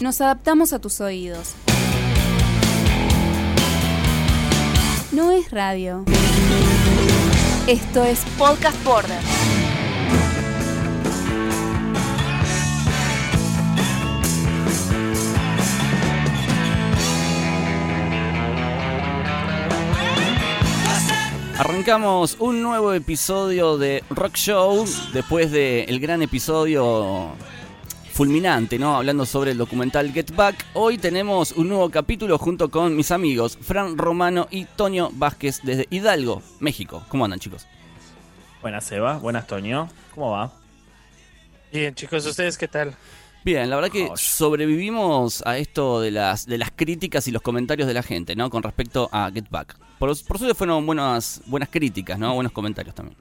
Nos adaptamos a tus oídos. No es radio. Esto es Podcast Border. Arrancamos un nuevo episodio de Rock Show después del gran episodio fulminante, ¿no? Hablando sobre el documental Get Back. Hoy tenemos un nuevo capítulo junto con mis amigos Fran Romano y Toño Vázquez desde Hidalgo, México. ¿Cómo andan, chicos? Buenas, Seba. Buenas, Toño. ¿Cómo va? Bien, chicos, ¿ustedes qué tal? Bien, la verdad que sobrevivimos a esto de las, de las críticas y los comentarios de la gente, ¿no? Con respecto a Get Back. Por, por suerte fueron buenas, buenas críticas, ¿no? Buenos comentarios también.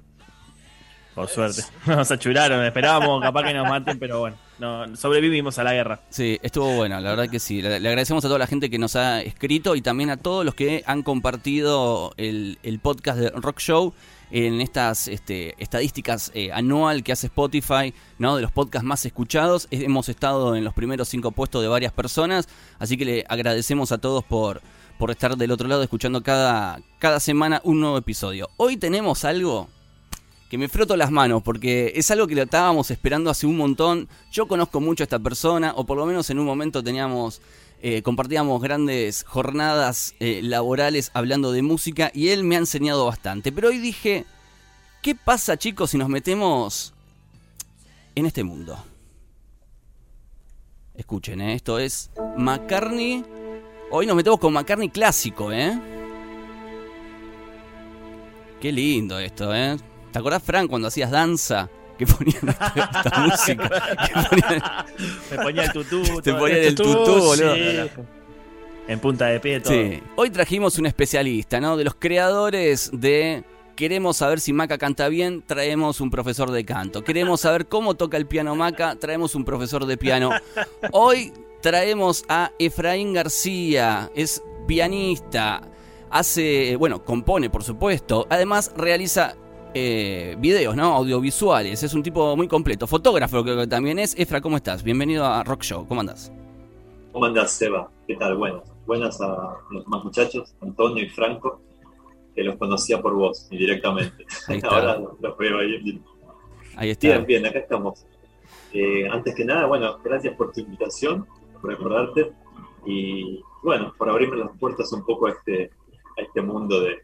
Por suerte. Nos achuraron, esperábamos capaz que nos maten, pero bueno, no, sobrevivimos a la guerra. Sí, estuvo bueno, la verdad que sí. Le, agradecemos a toda la gente que nos ha escrito y también a todos los que han compartido el, el podcast de Rock Show en estas este, estadísticas eh, anual que hace Spotify, ¿no? De los podcasts más escuchados. Hemos estado en los primeros cinco puestos de varias personas, así que le agradecemos a todos por, por estar del otro lado escuchando cada, cada semana un nuevo episodio. Hoy tenemos algo que me froto las manos porque es algo que lo estábamos esperando hace un montón. Yo conozco mucho a esta persona, o por lo menos en un momento teníamos eh, compartíamos grandes jornadas eh, laborales hablando de música y él me ha enseñado bastante. Pero hoy dije, ¿qué pasa chicos si nos metemos en este mundo? Escuchen, ¿eh? esto es McCartney. Hoy nos metemos con McCartney clásico, ¿eh? Qué lindo esto, ¿eh? ¿Te acordás, Fran, cuando hacías danza? que ponían esta, esta música. Ponían, Me ponía el tutú. te todo ponían el tutú, boludo. Sí. En punta de pie todo. Sí. Hoy trajimos un especialista, ¿no? De los creadores de Queremos saber si Maca canta bien, traemos un profesor de canto. Queremos saber cómo toca el piano Maca, traemos un profesor de piano. Hoy traemos a Efraín García, es pianista, hace, bueno, compone por supuesto, además realiza eh, videos, ¿no? Audiovisuales, es un tipo muy completo, fotógrafo creo que también es. Efra, ¿cómo estás? Bienvenido a Rock Show, ¿cómo andás? ¿Cómo andás, Seba? ¿Qué tal? Buenas. Buenas a los demás muchachos, Antonio y Franco, que los conocía por vos indirectamente. Ahí está. Ahora los veo ahí. Ahí está. Bien, bien, acá estamos. Eh, antes que nada, bueno, gracias por tu invitación, por recordarte y, bueno, por abrirme las puertas un poco a este, a este mundo de,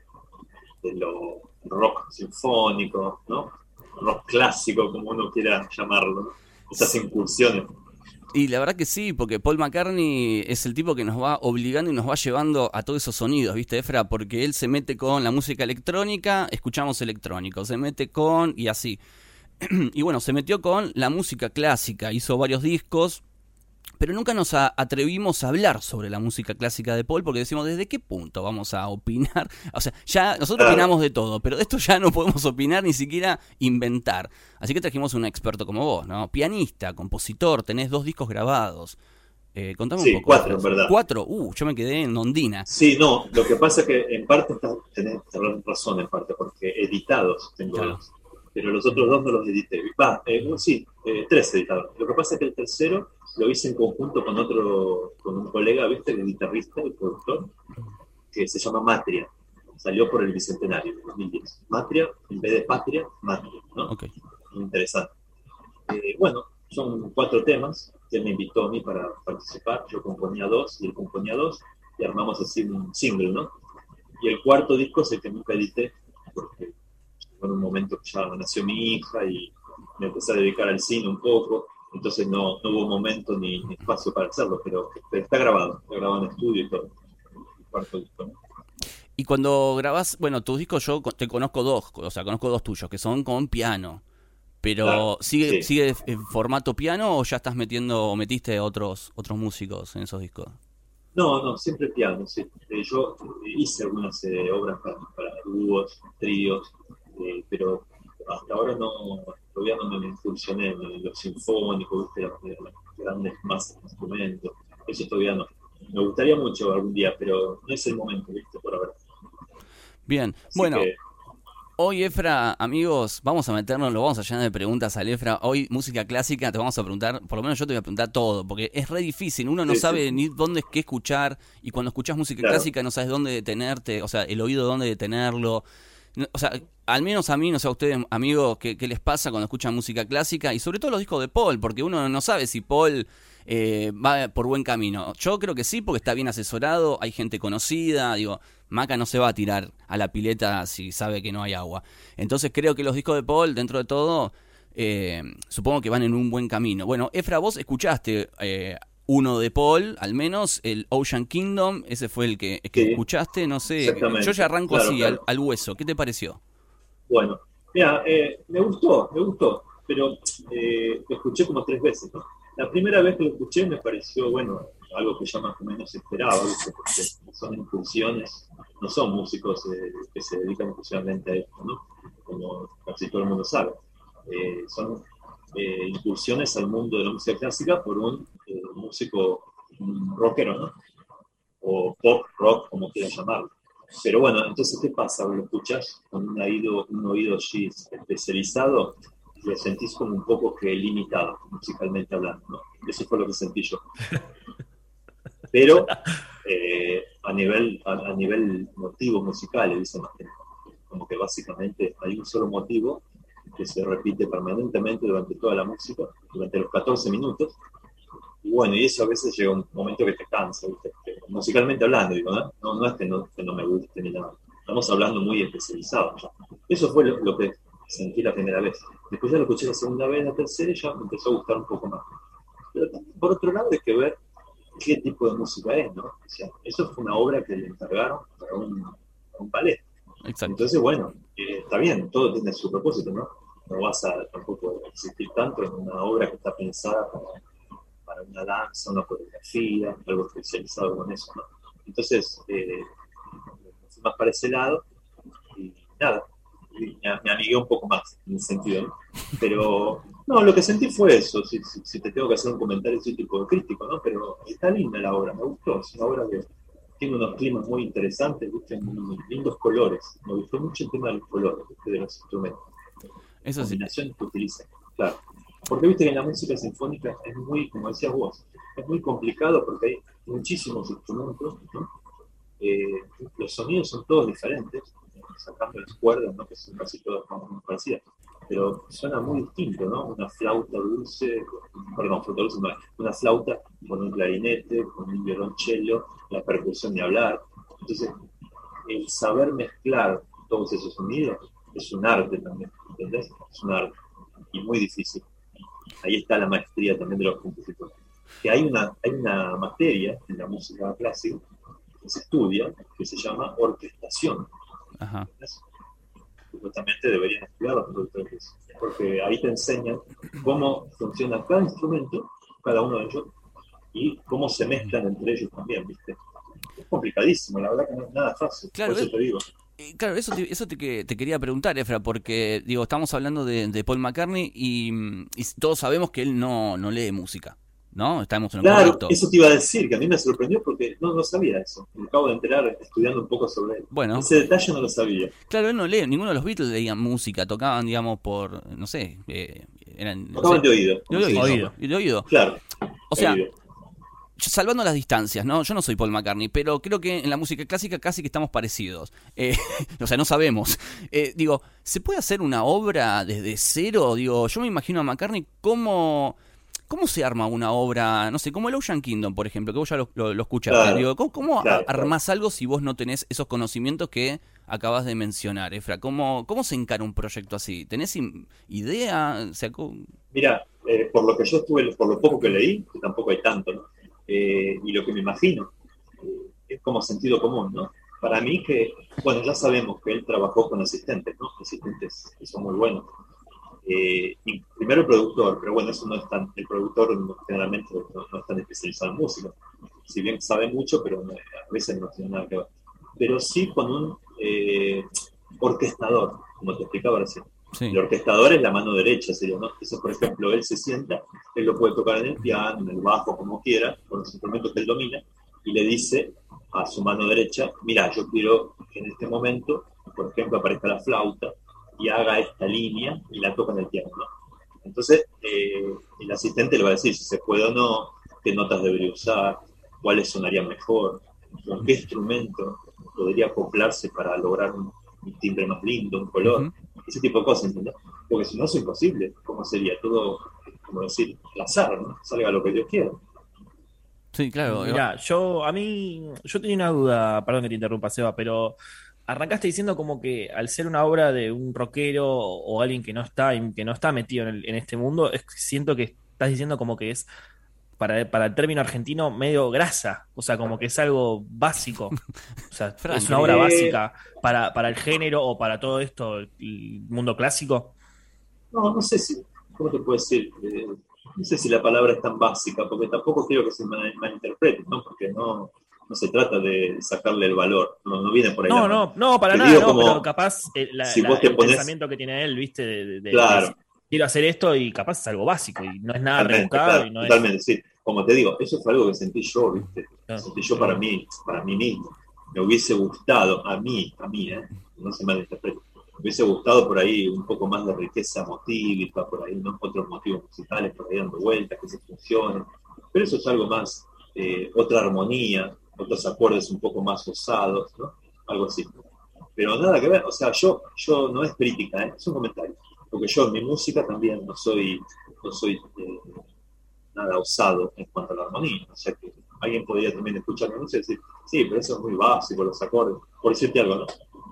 de lo rock sinfónico, ¿no? Rock clásico, como uno quiera llamarlo, ¿no? Esas incursiones. Y la verdad que sí, porque Paul McCartney es el tipo que nos va obligando y nos va llevando a todos esos sonidos, ¿viste, Efra? Porque él se mete con la música electrónica, escuchamos electrónico, se mete con y así. y bueno, se metió con la música clásica, hizo varios discos, pero nunca nos a- atrevimos a hablar sobre la música clásica de Paul porque decimos, ¿desde qué punto vamos a opinar? O sea, ya nosotros opinamos de todo, pero de esto ya no podemos opinar ni siquiera inventar. Así que trajimos un experto como vos, ¿no? Pianista, compositor, tenés dos discos grabados. Eh, contame Sí, un poco. cuatro, verdad. Cuatro, uh, yo me quedé en Ondina. Sí, no, lo que pasa es que en parte estás- tenés razón, en parte, porque editados tengo Claro. dos, pero los otros dos no los edité. Va, eh, sí, eh, tres editados. Lo que pasa es que el tercero lo hice en conjunto con otro, con un colega, ¿viste? El guitarrista, el productor, que se llama Matria. Salió por el Bicentenario, en 2010. Matria, en vez de Patria, Matria, ¿no? Ok. interesante. Eh, bueno, son cuatro temas que él me invitó a mí para participar. Yo componía dos y él componía dos y armamos así un single, ¿no? Y el cuarto disco es el que nunca edité porque fue en un momento que ya nació mi hija y me empecé a dedicar al cine un poco, entonces no, no hubo momento ni, ni espacio para hacerlo, pero, está grabado, está grabado en estudio y todo. El cuarto disco, ¿no? Y cuando grabás, bueno, tus discos yo te conozco dos, o sea, conozco dos tuyos, que son con piano. Pero Claro, ¿sigue, sí. ¿sigue en formato piano o ya estás metiendo o metiste otros, otros músicos en esos discos? No, no, siempre piano, sí. Eh, yo eh, hice algunas eh, obras para, para dúos, tríos, eh, pero hasta ahora no, todavía no me incursioné en lo sinfónico, ¿viste? Las, las grandes masas de instrumentos, eso todavía no. Me gustaría mucho algún día, pero no es el momento, ¿viste? Por ahora. Bien, Así bueno, que, Hoy, Efra, amigos, vamos a meternos, lo vamos a llenar de preguntas al Efra. Hoy, música clásica, te vamos a preguntar, por lo menos yo te voy a preguntar todo, porque es re difícil. Uno no Sí, sabe sí. ni dónde es qué escuchar, y cuando escuchas música Claro. clásica no sabes dónde detenerte, o sea, el oído dónde detenerlo. O sea, al menos a mí, no sé a ustedes, amigos, qué, qué les pasa cuando escuchan música clásica, y sobre todo los discos de Paul, porque uno no sabe si Paul eh, va por buen camino. Yo creo que sí, porque está bien asesorado, hay gente conocida, digo, Maca no se va a tirar a la pileta si sabe que no hay agua. Entonces creo que los discos de Paul, dentro de todo, eh, supongo que van en un buen camino. Bueno, Efra, vos escuchaste eh, uno de Paul, al menos, el Ocean Kingdom, ese fue el que, que Sí, escuchaste, no sé. Yo ya arranco Claro, así, claro. Al, al hueso. ¿Qué te pareció? Bueno, mira, eh, me gustó, me gustó, pero eh, lo escuché como tres veces, ¿no? La primera vez que lo escuché me pareció, bueno, algo que ya más o menos esperaba, ¿viste? porque son incursiones, no son músicos eh, que se dedican exclusivamente a esto, ¿no? Como casi todo el mundo sabe. Eh, son eh, incursiones al mundo de la música clásica por un eh, músico un rockero, ¿no? O pop, rock, como quieras llamarlo. Pero bueno, entonces, ¿qué pasa? Lo escuchas con un oído, un oído así especializado, lo sentís como un poco que limitado, musicalmente hablando, ¿no? Eso fue lo que sentí yo. Pero eh, a nivel a, a nivel motivo musical, dicen la gente, como que básicamente hay un solo motivo que se repite permanentemente durante toda la música, durante los 14 minutos, y bueno, y eso a veces llega un momento que te cansa, ¿viste? Musicalmente hablando, digo, ¿no? No, no es que no, que no me guste ni nada. Estamos hablando muy especializado ya. Eso fue lo, lo que sentí la primera vez. Después ya lo escuché la segunda vez, la tercera, y ya me empezó a gustar un poco más. Pero también, por otro lado, hay que ver qué tipo de música es, ¿no? O sea, eso fue una obra que le encargaron para un, para un ballet. Exacto. Entonces, bueno, eh, está bien, todo tiene su propósito, ¿no? No vas a tampoco existir tanto en una obra que está pensada para, una danza, una coreografía, algo especializado con eso, ¿no? Entonces, eh, más para ese lado y nada, me, me amigué un poco más en ese sentido, ¿no? Pero, no, lo que sentí fue eso, si, te tengo que hacer un comentario así tipo crítico, ¿no? Pero está linda la obra, me gustó, es una obra que tiene unos climas muy interesantes, ¿viste? Unos lindos colores. Me gustó mucho el tema de los colores, de los instrumentos, Eso sí. combinaciones que utilizan. Claro. Porque viste que en la música sinfónica es muy, como decías vos, es muy complicado porque hay muchísimos instrumentos, ¿no? Eh, los sonidos son todos diferentes, sacando las cuerdas, ¿no? que son casi todas muy parecidas, pero suena muy distinto, ¿no? Una flauta dulce, perdón, flauta dulce, no, una flauta con un clarinete, con un violonchelo, la percusión de hablar. Entonces, el saber mezclar todos esos sonidos es un arte también, ¿entendés? Es un arte y muy difícil. Ahí está la maestría también de los compositores. Que hay una, hay una materia en la música clásica que se estudia que se llama orquestación. Ajá. Supuestamente deberían estudiar los productores, porque ahí te enseñan cómo funciona cada instrumento, cada uno de ellos, y cómo se mezclan entre ellos también, ¿viste? Es complicadísimo, la verdad que no es nada fácil. Claro, por eso es- te digo. Eh, Claro, eso te, eso te, que- te quería preguntar, Efra, porque digo, estamos hablando de, de Paul McCartney y, y todos sabemos que él no, no lee música, ¿no? Estamos en lo Claro, correcto. eso te iba a decir, que a mí me sorprendió porque no, no sabía eso. Me acabo de enterar estudiando un poco sobre él. Bueno, Ese detalle no lo sabía. claro, él no lee, ninguno de los Beatles leían música, tocaban, digamos, por, no sé, eh, eran... no Tocaban sé, de oído. de oído, Oído. de oído. Claro. O sea, oído. Salvando las distancias, ¿no? Yo no soy Paul McCartney, pero creo que en la música clásica casi que estamos parecidos. Eh, o sea, no sabemos. Eh, digo, ¿se puede hacer una obra desde cero? Digo, yo me imagino a McCartney cómo... ¿Cómo se arma una obra, no sé, como el Ocean Kingdom, por ejemplo, que vos ya lo, lo- lo escuchaste? Claro, Digo, ¿cómo, cómo claro, armás algo si vos no tenés esos conocimientos que acabas de mencionar, Efra? ¿Cómo, cómo se encara un proyecto así? ¿Tenés idea? O sea, ¿cómo- Mira, eh, por lo que yo estuve, por lo poco que leí, que tampoco hay tanto, ¿no? Eh, y lo que me imagino, eh, es como sentido común, ¿no? Para mí que, bueno, ya sabemos que él trabajó con asistentes, ¿no? Asistentes que son muy buenos. Eh, primero el productor, pero bueno, eso no es tan, el productor generalmente no, no es tan especializado en música. Si bien sabe mucho, pero a veces no tiene nada que ver. Pero sí con un eh, orquestador, como te explicaba recién. El orquestador es la mano derecha, sería, por ejemplo, él se sienta, él lo puede tocar en el piano, en el bajo, como quiera, con los instrumentos que él domina, y le dice a su mano derecha, mira, yo quiero que en este momento, por ejemplo, aparezca la flauta, y haga esta línea y la toca en el piano, ¿no? Entonces, eh, el asistente le va a decir si se puede o no, qué notas debería usar, cuáles sonarían mejor, con qué instrumento podría acoplarse para lograr un timbre más lindo, un color, ese tipo de cosas, ¿entendés? Porque si no es imposible, ¿cómo sería? Todo, como decir, al azar, ¿no? Salga lo que Dios quiera. Sí, claro. Mira, yo, a mí, yo tenía una duda, perdón que te interrumpa, Seba, pero arrancaste diciendo como que al ser una obra de un rockero o alguien que no está, que no está metido en, el- en este mundo, es- siento que estás diciendo como que es, para, para el término argentino, medio grasa, o sea, como que es algo básico, o sea, Frank, es una obra eh, básica para, para el género o para todo esto, el mundo clásico. No, no sé si, ¿cómo te puedo decir? Eh, no sé si la palabra es tan básica, porque tampoco quiero que se mal- malinterprete, ¿no? Porque no, no se trata de sacarle el valor, no, no viene por ahí. No, la no, no, para Te nada, digo no, como- pero capaz eh, la- si la- vos te el pones- pensamiento que tiene él, viste, de, de- de- Claro. de- quiero hacer esto y capaz es algo básico y no es nada Totalmente, claro, y no es... totalmente, sí. Como te digo, eso fue algo que sentí yo, ¿viste? Sentí yo para mí, para mí mismo. Me hubiese gustado, a mí, a mí, ¿eh? No se malinterprete. Me hubiese gustado por ahí un poco más de riqueza motívica, por ahí, ¿no? Otros motivos musicales por ahí dando vueltas, que se funcionen. Pero eso es algo más, eh, otra armonía, otros acordes un poco más osados, ¿no? Algo así. Pero nada que ver, o sea, yo, yo no es crítica, ¿eh? es un comentario. Porque yo en mi música también no soy, no soy eh, nada osado en cuanto a la armonía. O sea que alguien podría también escuchar mi música y decir, sí, pero eso es muy básico, los acordes. Por decirte algo, ¿no?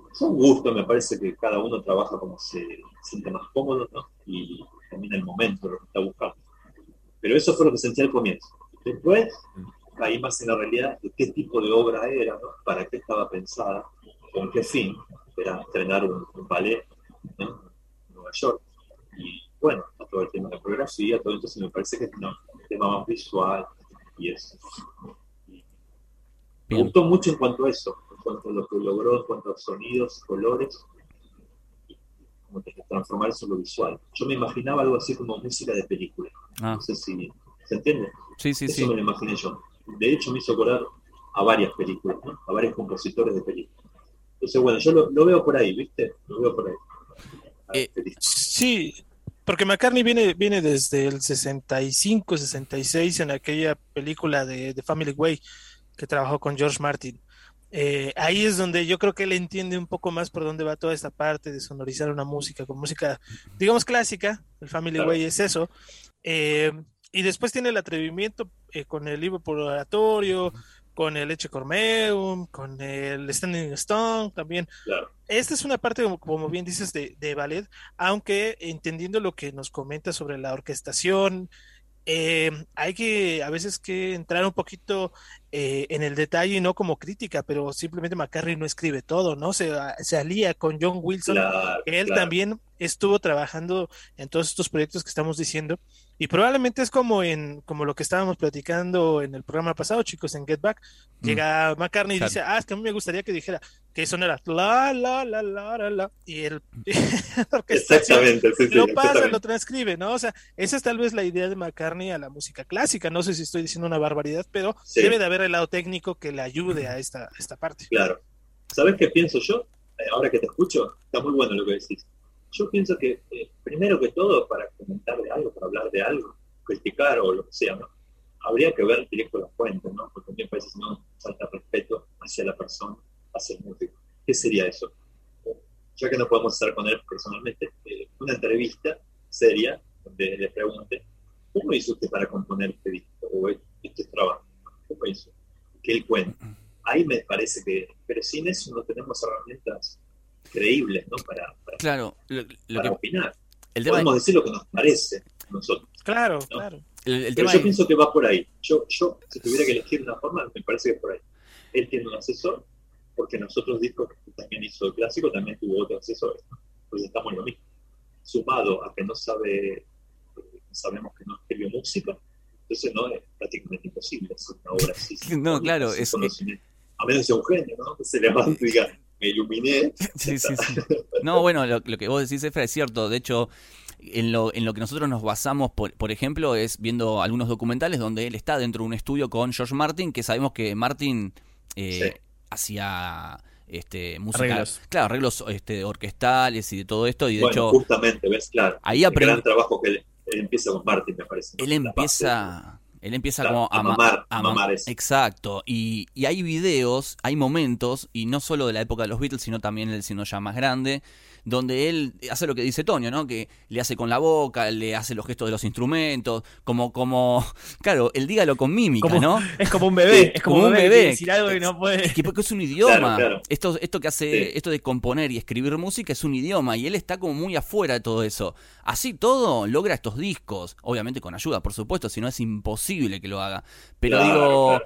Es un gusto, me parece que cada uno trabaja como se siente más cómodo, ¿no? Y también el momento, lo que está buscando. Pero eso fue lo que sentí al comienzo. Después caí más en la realidad de qué tipo de obra era, ¿no? para qué estaba pensada, con qué fin. Era estrenar un, un ballet ¿no? York. Y bueno, a todo el tema de la coreografía, todo entonces me parece que es un tema más visual y eso. Me gustó mucho en cuanto a eso, en cuanto a lo que logró, en cuanto a sonidos, colores, como que transformar eso en lo visual. Yo me imaginaba algo así como música de película. Ah, No sé si se entiende. sí, sí, Eso sí. me lo imaginé yo. De hecho, me hizo acordar a varias películas, ¿no? a varios compositores de películas. Entonces, bueno, yo lo, lo veo por ahí, ¿viste? Lo veo por ahí. Eh. Sí, porque McCartney viene, viene desde el 65, 66 en aquella película de, de Family Way que trabajó con George Martin. Eh, ahí es donde yo creo que él entiende un poco más por dónde va toda esta parte de sonorizar una música con música, digamos, clásica. El Family Claro. Way es eso. Eh, y después tiene el atrevimiento eh, con el libro por oratorio, con el Eche Cormeum, con el Standing Stone también. Claro. Esta es una parte, como, bien dices, de, de ballet, aunque entendiendo lo que nos comenta sobre la orquestación, eh, hay que a veces que entrar un poquito eh, en el detalle y no como crítica, pero simplemente McCartney no escribe todo, ¿no? Se, se alía con John Wilson, Claro, que él claro. también estuvo trabajando en todos estos proyectos que estamos diciendo y probablemente es como en como lo que estábamos platicando en el programa pasado, chicos, en Get Back. Llega McCartney y claro. dice, ah, es que a mí me gustaría que dijera que eso no era la, la, la, la, la, la, y el orquestación Exactamente, sí, sí, lo pasa, exactamente. lo transcribe, ¿no? O sea, esa es tal vez la idea de McCartney a la música clásica. No sé si estoy diciendo una barbaridad, pero Sí. debe de haber el lado técnico que le ayude a esta, a esta parte. Claro. ¿Sabes qué pienso yo? Eh, ahora que te escucho, está muy bueno lo que decís. Yo pienso que, eh, primero que todo, para comentar de algo, criticar o lo que sea, ¿no? Habría que ver directo la fuente, ¿no? Porque me parece que no falta respeto hacia la persona, hacia el músico. ¿Qué sería eso? Ya que no podemos estar con él personalmente, eh, una entrevista seria donde le pregunte, ¿cómo hizo usted para componer este disco o este trabajo? ¿Cómo hizo? Que él cuente ahí me parece que, pero sin eso no tenemos herramientas creíbles, ¿no? Para, para, Claro, lo, lo para que, opinar. el Podemos decir lo que nos parece nosotros. Claro, No. claro. el, el Pero tema yo pienso que va por ahí. Yo, yo, si tuviera que elegir una forma, me parece que es por ahí. Él tiene un asesor, porque nosotros discos que también hizo el clásico, también tuvo otro asesor. Entonces estamos en lo mismo. Sumado a que no sabe, eh, sabemos que no escribió música, entonces no es prácticamente imposible hacer una obra así. No, claro, sin es- conocimiento. A menos que sea un genio, ¿no? Que se levante y diga, me iluminé. Sí, sí, sí. No, bueno, lo, lo que vos decís, Efra, es cierto. De hecho, en lo, en lo que nosotros nos basamos, por, por ejemplo, es viendo algunos documentales donde él está dentro de un estudio con George Martin, que sabemos que Martin eh, Sí. hacía este, música, Arreglos. claro, arreglos este, orquestales y de todo esto. Y de bueno, hecho, justamente, ves, claro. ahí el aprende- gran trabajo que él, él empieza con Martin, me parece. él empieza, él empieza Claro, como a ma- mamar, a ma- mamar eso. Exacto. Y, y hay videos, hay momentos, y no solo de la época de los Beatles, sino también el sino ya más grande, donde él hace lo que dice Toño, ¿no? Que le hace con la boca, le hace los gestos de los instrumentos, como, como, claro, él dígalo con mímica, Como- ¿no? Es como un bebé, Sí, es como, como un bebé, que decir algo y no puede. Es que porque es un idioma. Claro, claro. Esto, esto que hace, Sí. esto de componer y escribir música es un idioma y él está como muy afuera de todo eso. Así todo logra estos discos, obviamente con ayuda, por supuesto, si no es imposible que lo haga. Pero Claro, digo, claro.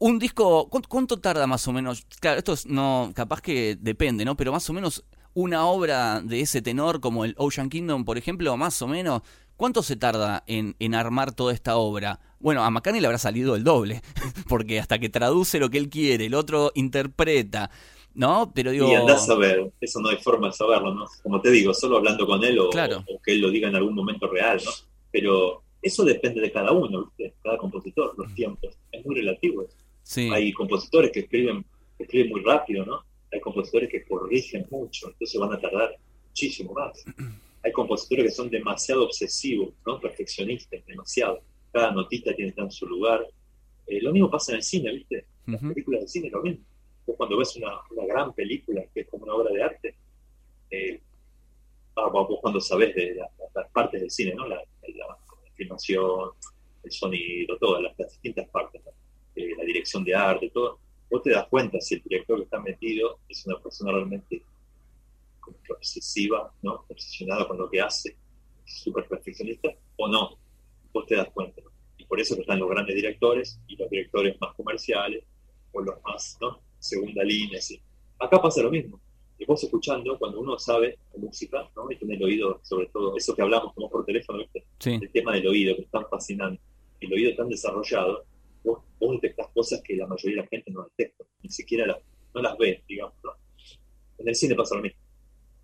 un disco, ¿cuánto, cuánto tarda más o menos? Claro, esto es, no, capaz que depende, ¿no? Pero más o menos una obra de ese tenor como el Ocean Kingdom, por ejemplo, más o menos, ¿cuánto se tarda en, en armar toda esta obra? Bueno, a McCartney le habrá salido el doble, porque hasta que traduce lo que él quiere, el otro interpreta, ¿no? Pero digo... Y andás a ver, eso no hay forma de saberlo, ¿no? Como te digo, solo hablando con él o, Claro. o que él lo diga en algún momento real, ¿no? Pero eso depende de cada uno, ¿viste? Cada compositor, los tiempos. Es muy relativo. eso. Sí, Hay compositores que escriben, que escriben muy rápido, ¿no? Hay compositores que corrigen mucho, entonces van a tardar muchísimo más. Hay compositores que son demasiado obsesivos, ¿no? Perfeccionistas, demasiado. Cada notita tiene que estar en su lugar. Eh, lo mismo pasa en el cine, ¿viste? Las películas de cine lo mismo. Vos cuando ves una, una gran película que es como una obra de arte, eh, vos vos cuando sabés de la- las partes del cine, ¿no? La, la- la filmación, el sonido, todas las, las distintas partes, ¿no? Eh, la dirección de arte, todo, vos te das cuenta si el director que está metido es una persona realmente como que obsesiva, ¿no? Obsesionada con lo que hace, súper perfeccionista, o no. Vos te das cuenta. Y por eso están los grandes directores y los directores más comerciales, o los más, ¿no? Segunda línea, así. Acá pasa lo mismo. Y vos escuchando, cuando uno sabe música, ¿no? Y tiene el oído, sobre todo, eso que hablamos como por teléfono, ¿viste? sí. el tema del oído, que es tan fascinante, el oído tan desarrollado, vos, vos detectás cosas que la mayoría de la gente no detecta, ni siquiera las, no las ve, digamos. ¿no? En el cine pasa lo mismo.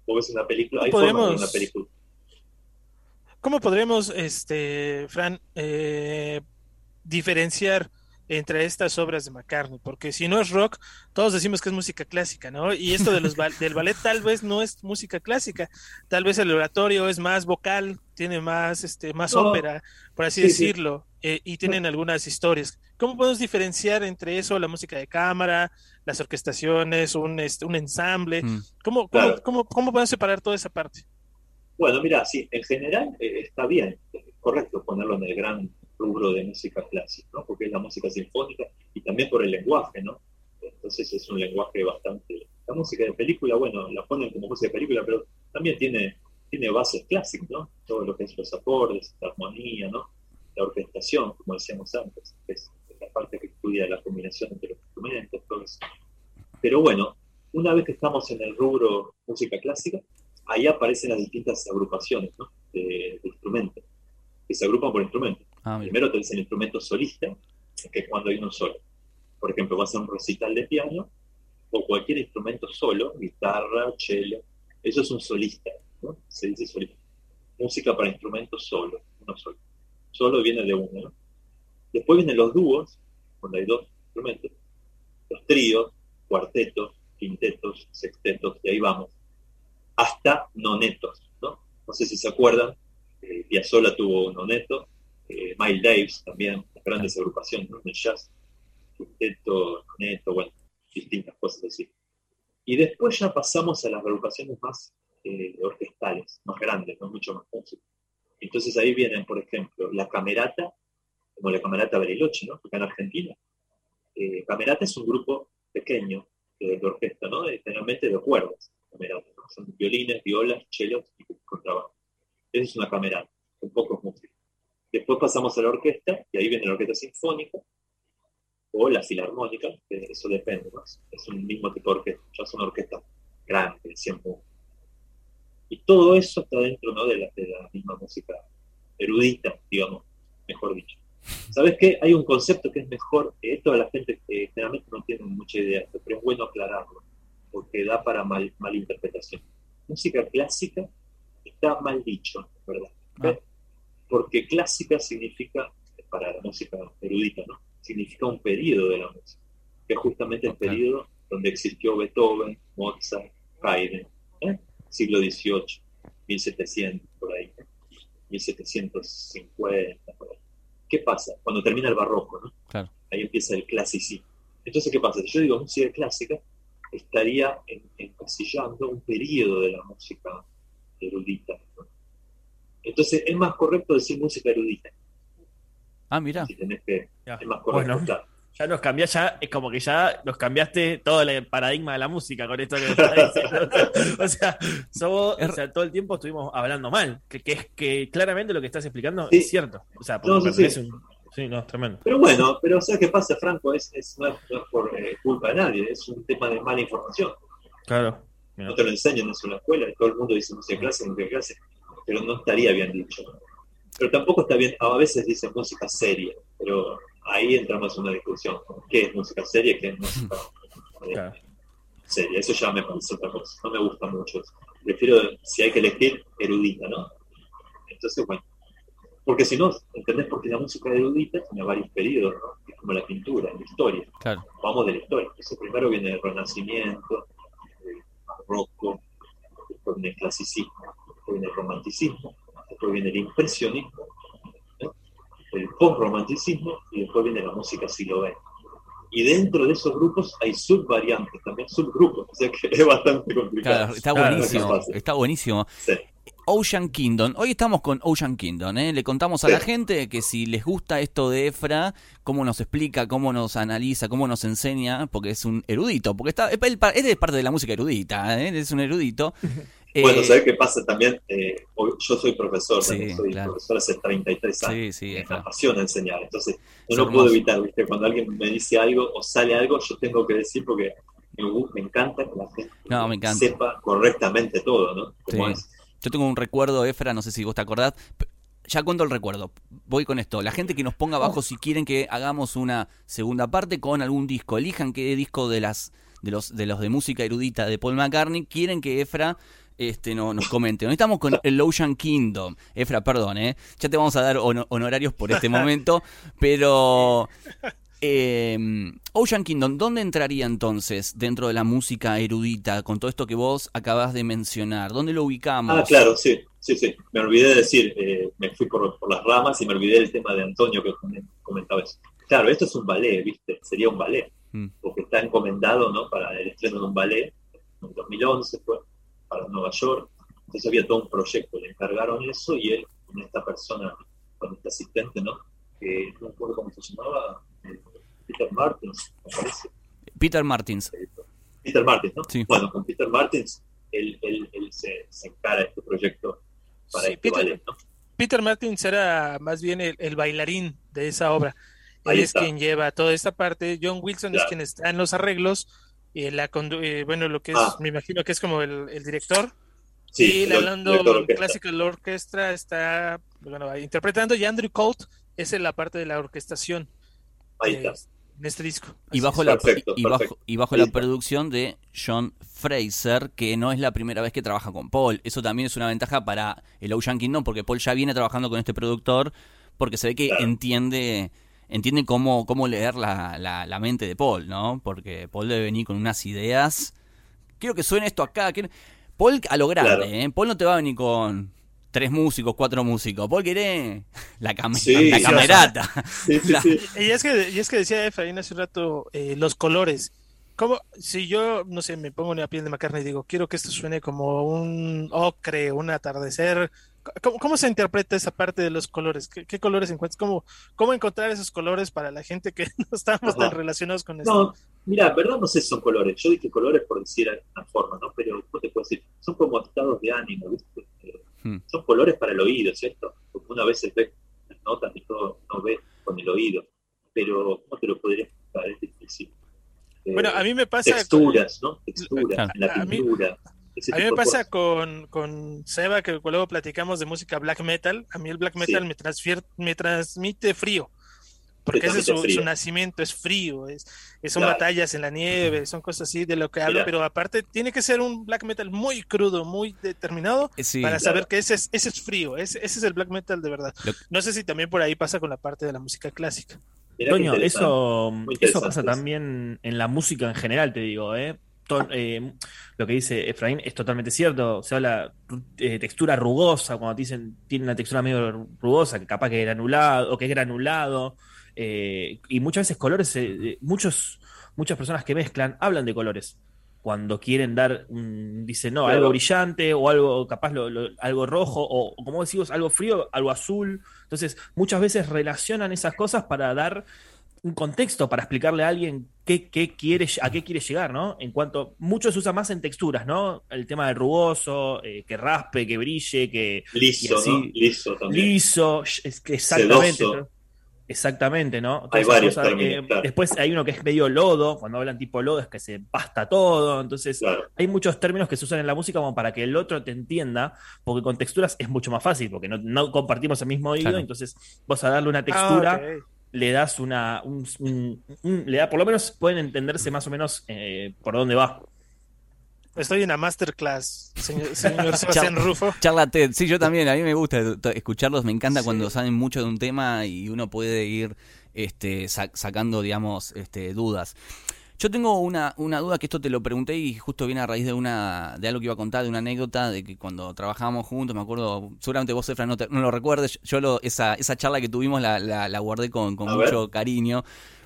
Vos ves una película, hay formas de una película. ¿Cómo podríamos, este, Fran, eh, diferenciar entre estas obras de McCartney? Porque si no es rock, todos decimos que es música clásica, ¿no? Y esto de los del ballet tal vez no es música clásica, tal vez el oratorio es más vocal, tiene más, este, más No. ópera, por así Sí, sí. decirlo, eh, y tienen algunas historias. ¿Cómo podemos diferenciar entre eso, la música de cámara, las orquestaciones, un, este, un ensamble? Mm. ¿Cómo, cómo, Claro. cómo, cómo podemos separar toda esa parte? Bueno, mira, sí, en general eh, está bien, es correcto ponerlo en el gran rubro de música clásica, ¿no? Porque es la música sinfónica y también por el lenguaje, ¿no? Entonces es un lenguaje bastante... La música de película, bueno, la ponen como música de película, pero también tiene, tiene bases clásicas, ¿no? Todo lo que es los acordes, la armonía, ¿no? La orquestación, como decíamos antes, es la parte que estudia la combinación entre los instrumentos, todo eso. Pero bueno, una vez que estamos en el rubro música clásica, ahí aparecen las distintas agrupaciones ¿no? de, de instrumentos, que se agrupan por instrumentos. Ah. Primero tenés el instrumento solista, que es cuando hay uno solo. Por ejemplo, vas a un recital de piano o cualquier instrumento solo, guitarra, cello, eso es un solista, ¿no? Se dice solista. Música para instrumentos solo, uno solo. Solo viene de uno, ¿no? Después vienen los dúos, cuando hay dos instrumentos, los tríos, cuartetos, quintetos, sextetos, y ahí vamos hasta nonetos, ¿no? No sé si se acuerdan, eh, Piazzolla tuvo un noneto, eh, Miles Davis también, las grandes agrupaciones, ¿no? De jazz, quinteto, noneto, bueno, distintas cosas así. Y después ya pasamos a las agrupaciones más eh, orquestales, más grandes, ¿no? Mucho más música. Entonces ahí vienen, por ejemplo, la camerata, como la camerata Bariloche, ¿no? Acá en Argentina. Eh, camerata es un grupo pequeño eh, de orquesta, ¿no? De- generalmente de cuerdas, camerata, ¿no? Son violines, violas, chelos y contrabajo. Esa es una camerata, con pocos músicos. Después pasamos a la orquesta, y ahí viene la orquesta sinfónica, o la filarmónica, que eso depende, ¿no? Es un mismo tipo de orquesta, ya son orquestas grandes, de 100 músicos. Y todo eso está dentro ¿no? de, la, de la misma música erudita, digamos, mejor dicho. ¿Sabes qué? Hay un concepto que es mejor, que esto a la gente que generalmente no tiene mucha idea, pero es bueno aclararlo, porque da para mal, malinterpretación. Música clásica está mal dicho, ¿verdad? Ah. Porque clásica significa, para la música erudita, ¿no? Significa un periodo de la música, que es justamente el periodo donde existió Beethoven, Mozart, Haydn, ¿eh? siglo XVIII, 1700, por ahí, 1750, por ahí. ¿Qué pasa? Cuando termina el barroco, ¿no? Claro. Ahí empieza el clasicismo. Entonces, ¿qué pasa? Si yo digo música clásica, estaría en- encasillando un periodo de la música erudita. ¿No? Entonces, es más correcto decir música erudita. Ah, mira. Si tenés que. Ya. Es más correcto. Bueno. claro. Ya nos cambiás, ya es como que ya nos cambiaste todo el paradigma de la música con esto que me estás diciendo. O sea, somos- o sea, todo el tiempo estuvimos hablando mal. Que, que es que claramente lo que estás explicando Sí. es cierto. O sea, porque No, sí, sí. un. Sí, no, es tremendo. Pero bueno, pero ¿sabes qué pasa, Franco? Es, es, no, es, no por eh, culpa de nadie, es un tema de mala información. Claro. Mira. No te lo enseñan en la escuela, y todo el mundo dice música clásica, música clásica, pero no estaría bien dicho. Pero tampoco está bien, a veces dicen música seria, pero ahí entramos en una discusión. ¿Qué es música seria? ¿Qué es música eh, Claro. seria? Eso ya me parece otra cosa, no me gusta mucho. Prefiero, si hay que elegir, erudita, ¿no? Entonces, bueno, porque si no, ¿entendés? Porque la música erudita tiene varios periodos, ¿no? Es como la pintura, la historia Claro. vamos de la historia. Entonces, primero viene el Renacimiento, el Barroco, viene el Clasicismo, después viene el Romanticismo, después viene el Impresionismo, ¿no? el Post-Romanticismo y después viene la música siglo XX. Y dentro de esos grupos hay subvariantes, también subgrupos, o sea que es bastante complicado. Claro, está buenísimo. es. Está buenísimo. Sí. Ocean Kingdom. Hoy estamos con Ocean Kingdom. ¿eh? Le contamos a la gente que si les gusta esto de Efra, cómo nos explica, cómo nos analiza, cómo nos enseña, porque es un erudito. Porque está, él, él es parte de la música erudita. ¿eh? Es un erudito. Bueno, Eh, ¿sabes qué pasa también? Eh, yo soy profesor, Sí, soy claro. profesor hace 33 años. Sí, sí, me apasiona enseñar. Entonces, Es no puedo evitar, ¿viste? Cuando alguien me dice algo o sale algo, yo tengo que decir porque me, me encanta que la gente No, me encanta. sepa correctamente todo, ¿no? Como es. Yo tengo un recuerdo, Efra, no sé si vos te acordás. Ya cuento el recuerdo. Voy con esto. La gente que nos ponga abajo si quieren que hagamos una segunda parte con algún disco. Elijan qué disco de las de los de los de música erudita de Paul McCartney quieren que Efra este, no, nos comente. Hoy estamos con el Ocean Kingdom. Efra, perdón, ¿eh? Ya te vamos a dar hono- honorarios por este momento, pero... eh, Ocean Kingdom, ¿dónde entraría entonces dentro de la música erudita con todo esto que vos acabas de mencionar? ¿Dónde lo ubicamos? Ah, claro, sí, sí, sí. Me olvidé de decir, eh, me fui por, por las ramas y me olvidé del tema de Antonio que comen- comentaba eso. Claro, esto es un ballet, ¿viste? Sería un ballet, Mm. porque está encomendado, ¿no? Para el estreno de un ballet, en 2011 fue, para Nueva York. Entonces había todo un proyecto, le encargaron eso y él, con esta persona, con este asistente, ¿no? Que no me acuerdo cómo se llamaba, eh, Peter Martins, me parece. Peter Martins. Peter Martins, ¿no? Sí. Bueno, con Peter Martins, él, él, él se, se encara este proyecto para Sí, este Peter- ballet, ¿no? Peter Martins era más bien el, el bailarín de esa obra. Él Ahí es está. quien lleva toda esta parte. John Wilson es Claro. quien está en los arreglos. Y la condu- eh, bueno, lo que es, Ah. me imagino que es como el, el director. Sí, y la el London director de orquesta. Classical Orchestra está bueno, interpretando. Y Andrew Colt es en la parte de la orquestación Ahí eh, está. en este disco. Y bajo, es. la, Perfecto, y bajo, y bajo la producción de John Fraser, que no es la primera vez que trabaja con Paul. Eso también es una ventaja para el Ocean Kingdom, porque Paul ya viene trabajando con este productor, porque se ve que Claro. entiende entiende cómo, cómo leer la, la, la mente de Paul, ¿no? Porque Paul debe venir con unas ideas. Quiero que suene esto acá. quiero- Paul a lo grande, Claro. ¿eh? Paul no te va a venir con tres músicos, cuatro músicos. Paul quiere la, cam- Sí, la camerata. Sí, sí, La- sí. Y es que, y es que decía Efraín hace un rato eh, los colores. ¿Cómo, si yo, no sé, me pongo en la piel de McCartney y digo, quiero que esto suene como un ocre, un atardecer, ¿cómo, cómo se interpreta esa parte de los colores? ¿Qué, qué colores encuentras? ¿Cómo, ¿Cómo encontrar esos colores para la gente que no estamos tan relacionados con esto? No, mira, verdad no sé si son colores. Yo dije colores por decir una forma, ¿no? Pero ¿cómo te puedo decir? Son como estados de ánimo, ¿viste? Eh, Hmm. Son colores para el oído, ¿cierto? Porque una vez ve las notas y todo, no ve con el oído. Pero, ¿cómo te lo podría explicar? Es difícil. Eh, Bueno, a mí me pasa... texturas, ¿no? Texturas, la A mí- pintura. ese A mí me pasa con, con Seba, que luego platicamos de música black metal. A mí el black metal Sí. me, transfier- me transmite frío. Porque ese es su, nacimiento, es frío, es, es- son Claro. batallas en la nieve, son cosas así de lo que hablo, Mira. pero aparte tiene que ser un black metal muy crudo, muy determinado Sí. para claro. saber que ese es, ese es frío, ese, ese es el black metal de verdad. Lo- No sé si también por ahí pasa con la parte de la música clásica. Toño, eso, eso pasa también en la música en general, te digo, ¿eh? Eh, lo que dice Efraín es totalmente cierto. Se habla eh, textura rugosa, cuando te dicen tiene una textura medio rugosa, que capaz que es granulado, o que es granulado. eh, y muchas veces colores, eh, muchos, muchas personas que mezclan hablan de colores. Cuando quieren dar, un- dicen, no, Claro. algo brillante, o algo capaz, lo- lo- algo rojo, o, o como decimos, algo frío, algo azul. Entonces, muchas veces relacionan esas cosas para dar un contexto, para explicarle a alguien qué, qué quiere, a qué quiere llegar, ¿no? En cuanto, mucho se usa más en texturas, ¿no? El tema del rugoso, eh, que raspe, que brille, que Liso, así- ¿no? Liso también. liso, es que exactamente. Exactamente, ¿no? Hay varios cosas, términos, eh, claro. Después hay uno que es medio lodo, cuando hablan tipo lodo es que se pasta todo, entonces Claro. hay muchos términos que se usan en la música como para que el otro te entienda, porque con texturas es mucho más fácil, porque no, no compartimos el mismo oído, Claro. entonces vos a darle una textura Ah, ok. Le das una, un, un- un- le da, por lo menos pueden entenderse más o menos eh, por dónde va. Estoy en una masterclass, señor, señor Sebastián Rufo. Charla TED, sí, yo también, a mí me gusta escucharlos, me encanta Sí. cuando saben mucho de un tema y uno puede ir este, sa- sacando, digamos, este, dudas. Yo tengo una, una duda que esto te lo pregunté y justo viene a raíz de una de algo que iba a contar, de una anécdota de que cuando trabajábamos juntos, me acuerdo, seguramente vos, Efra, no, te- no lo recuerdes, yo lo, esa, esa charla que tuvimos la, la, la guardé con, con mucho cariño,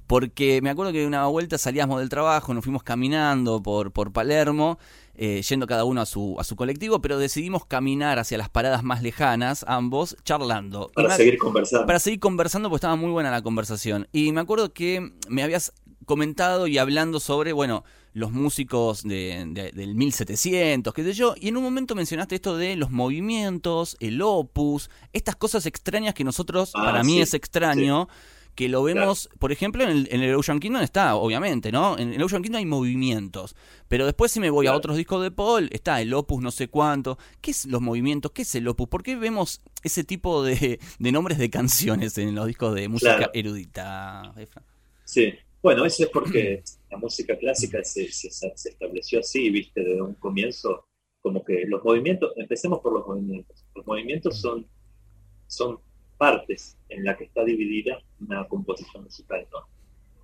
porque me acuerdo que de una vuelta salíamos del trabajo, nos fuimos caminando por, por Palermo, eh, yendo cada uno a su, a su colectivo, pero decidimos caminar hacia las paradas más lejanas, ambos, charlando. Para me- seguir conversando. para seguir conversando, pues estaba muy buena la conversación. Y me acuerdo que me habías comentado y hablando sobre, bueno, los músicos de, de- del 1700, qué sé yo, y en un momento mencionaste esto de los movimientos, el opus, estas cosas extrañas que nosotros, Ah, para mí sí, es extraño, que lo vemos, por ejemplo, en el, en el Ocean Kingdom está, obviamente, ¿no? En el Ocean Kingdom hay movimientos, pero después si me voy a otros discos de Paul, está el opus no sé cuánto, ¿qué es los movimientos? ¿Qué es el opus? ¿Por qué vemos ese tipo de, de nombres de canciones en los discos de música Claro. erudita? Sí, bueno, eso es porque la música clásica se, se- se estableció así, viste, desde un comienzo, como que los movimientos, empecemos por los movimientos. Los movimientos son, son partes en la que está dividida una composición musical, ¿no?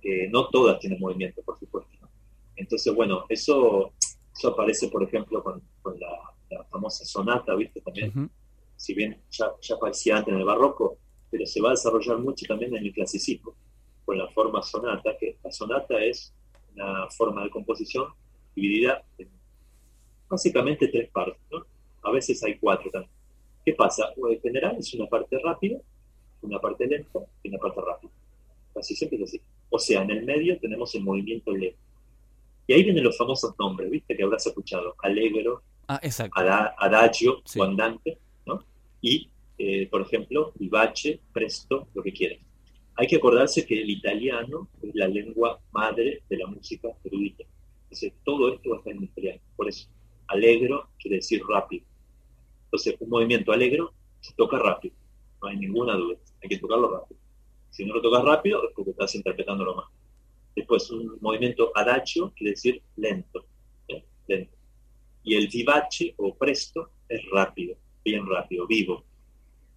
Que no todas tienen movimiento, por supuesto. ¿no? Entonces, bueno, eso, eso aparece, por ejemplo, con, con la, la famosa sonata, viste, también si bien ya, ya aparecía antes en el barroco, pero se va a desarrollar mucho también en el clasicismo, con la forma sonata, que la sonata es una forma de composición dividida en básicamente tres partes, ¿no? A veces hay cuatro también. ¿Qué pasa? Bueno, En general es una parte rápida, una parte lenta y una parte rápida. Casi siempre es así. O sea, en el medio tenemos el movimiento lento. Y ahí vienen los famosos nombres, ¿viste? Que habrás escuchado. Allegro, Ah, ada- adagio Sí. andante, ¿no? Y, eh, por ejemplo, vivace, presto, lo que quieras. Hay que acordarse que el italiano es la lengua madre de la música erudita. Entonces, todo esto va a estar en italiano. Por eso, alegro quiere decir rápido. Entonces, un movimiento alegro se toca rápido. No hay ninguna duda. Hay que tocarlo rápido. Si no lo tocas rápido, es porque estás interpretándolo mal. Después, un movimiento adagio quiere decir lento. ¿eh? Lento. Y el vivace o presto es rápido, bien rápido, vivo.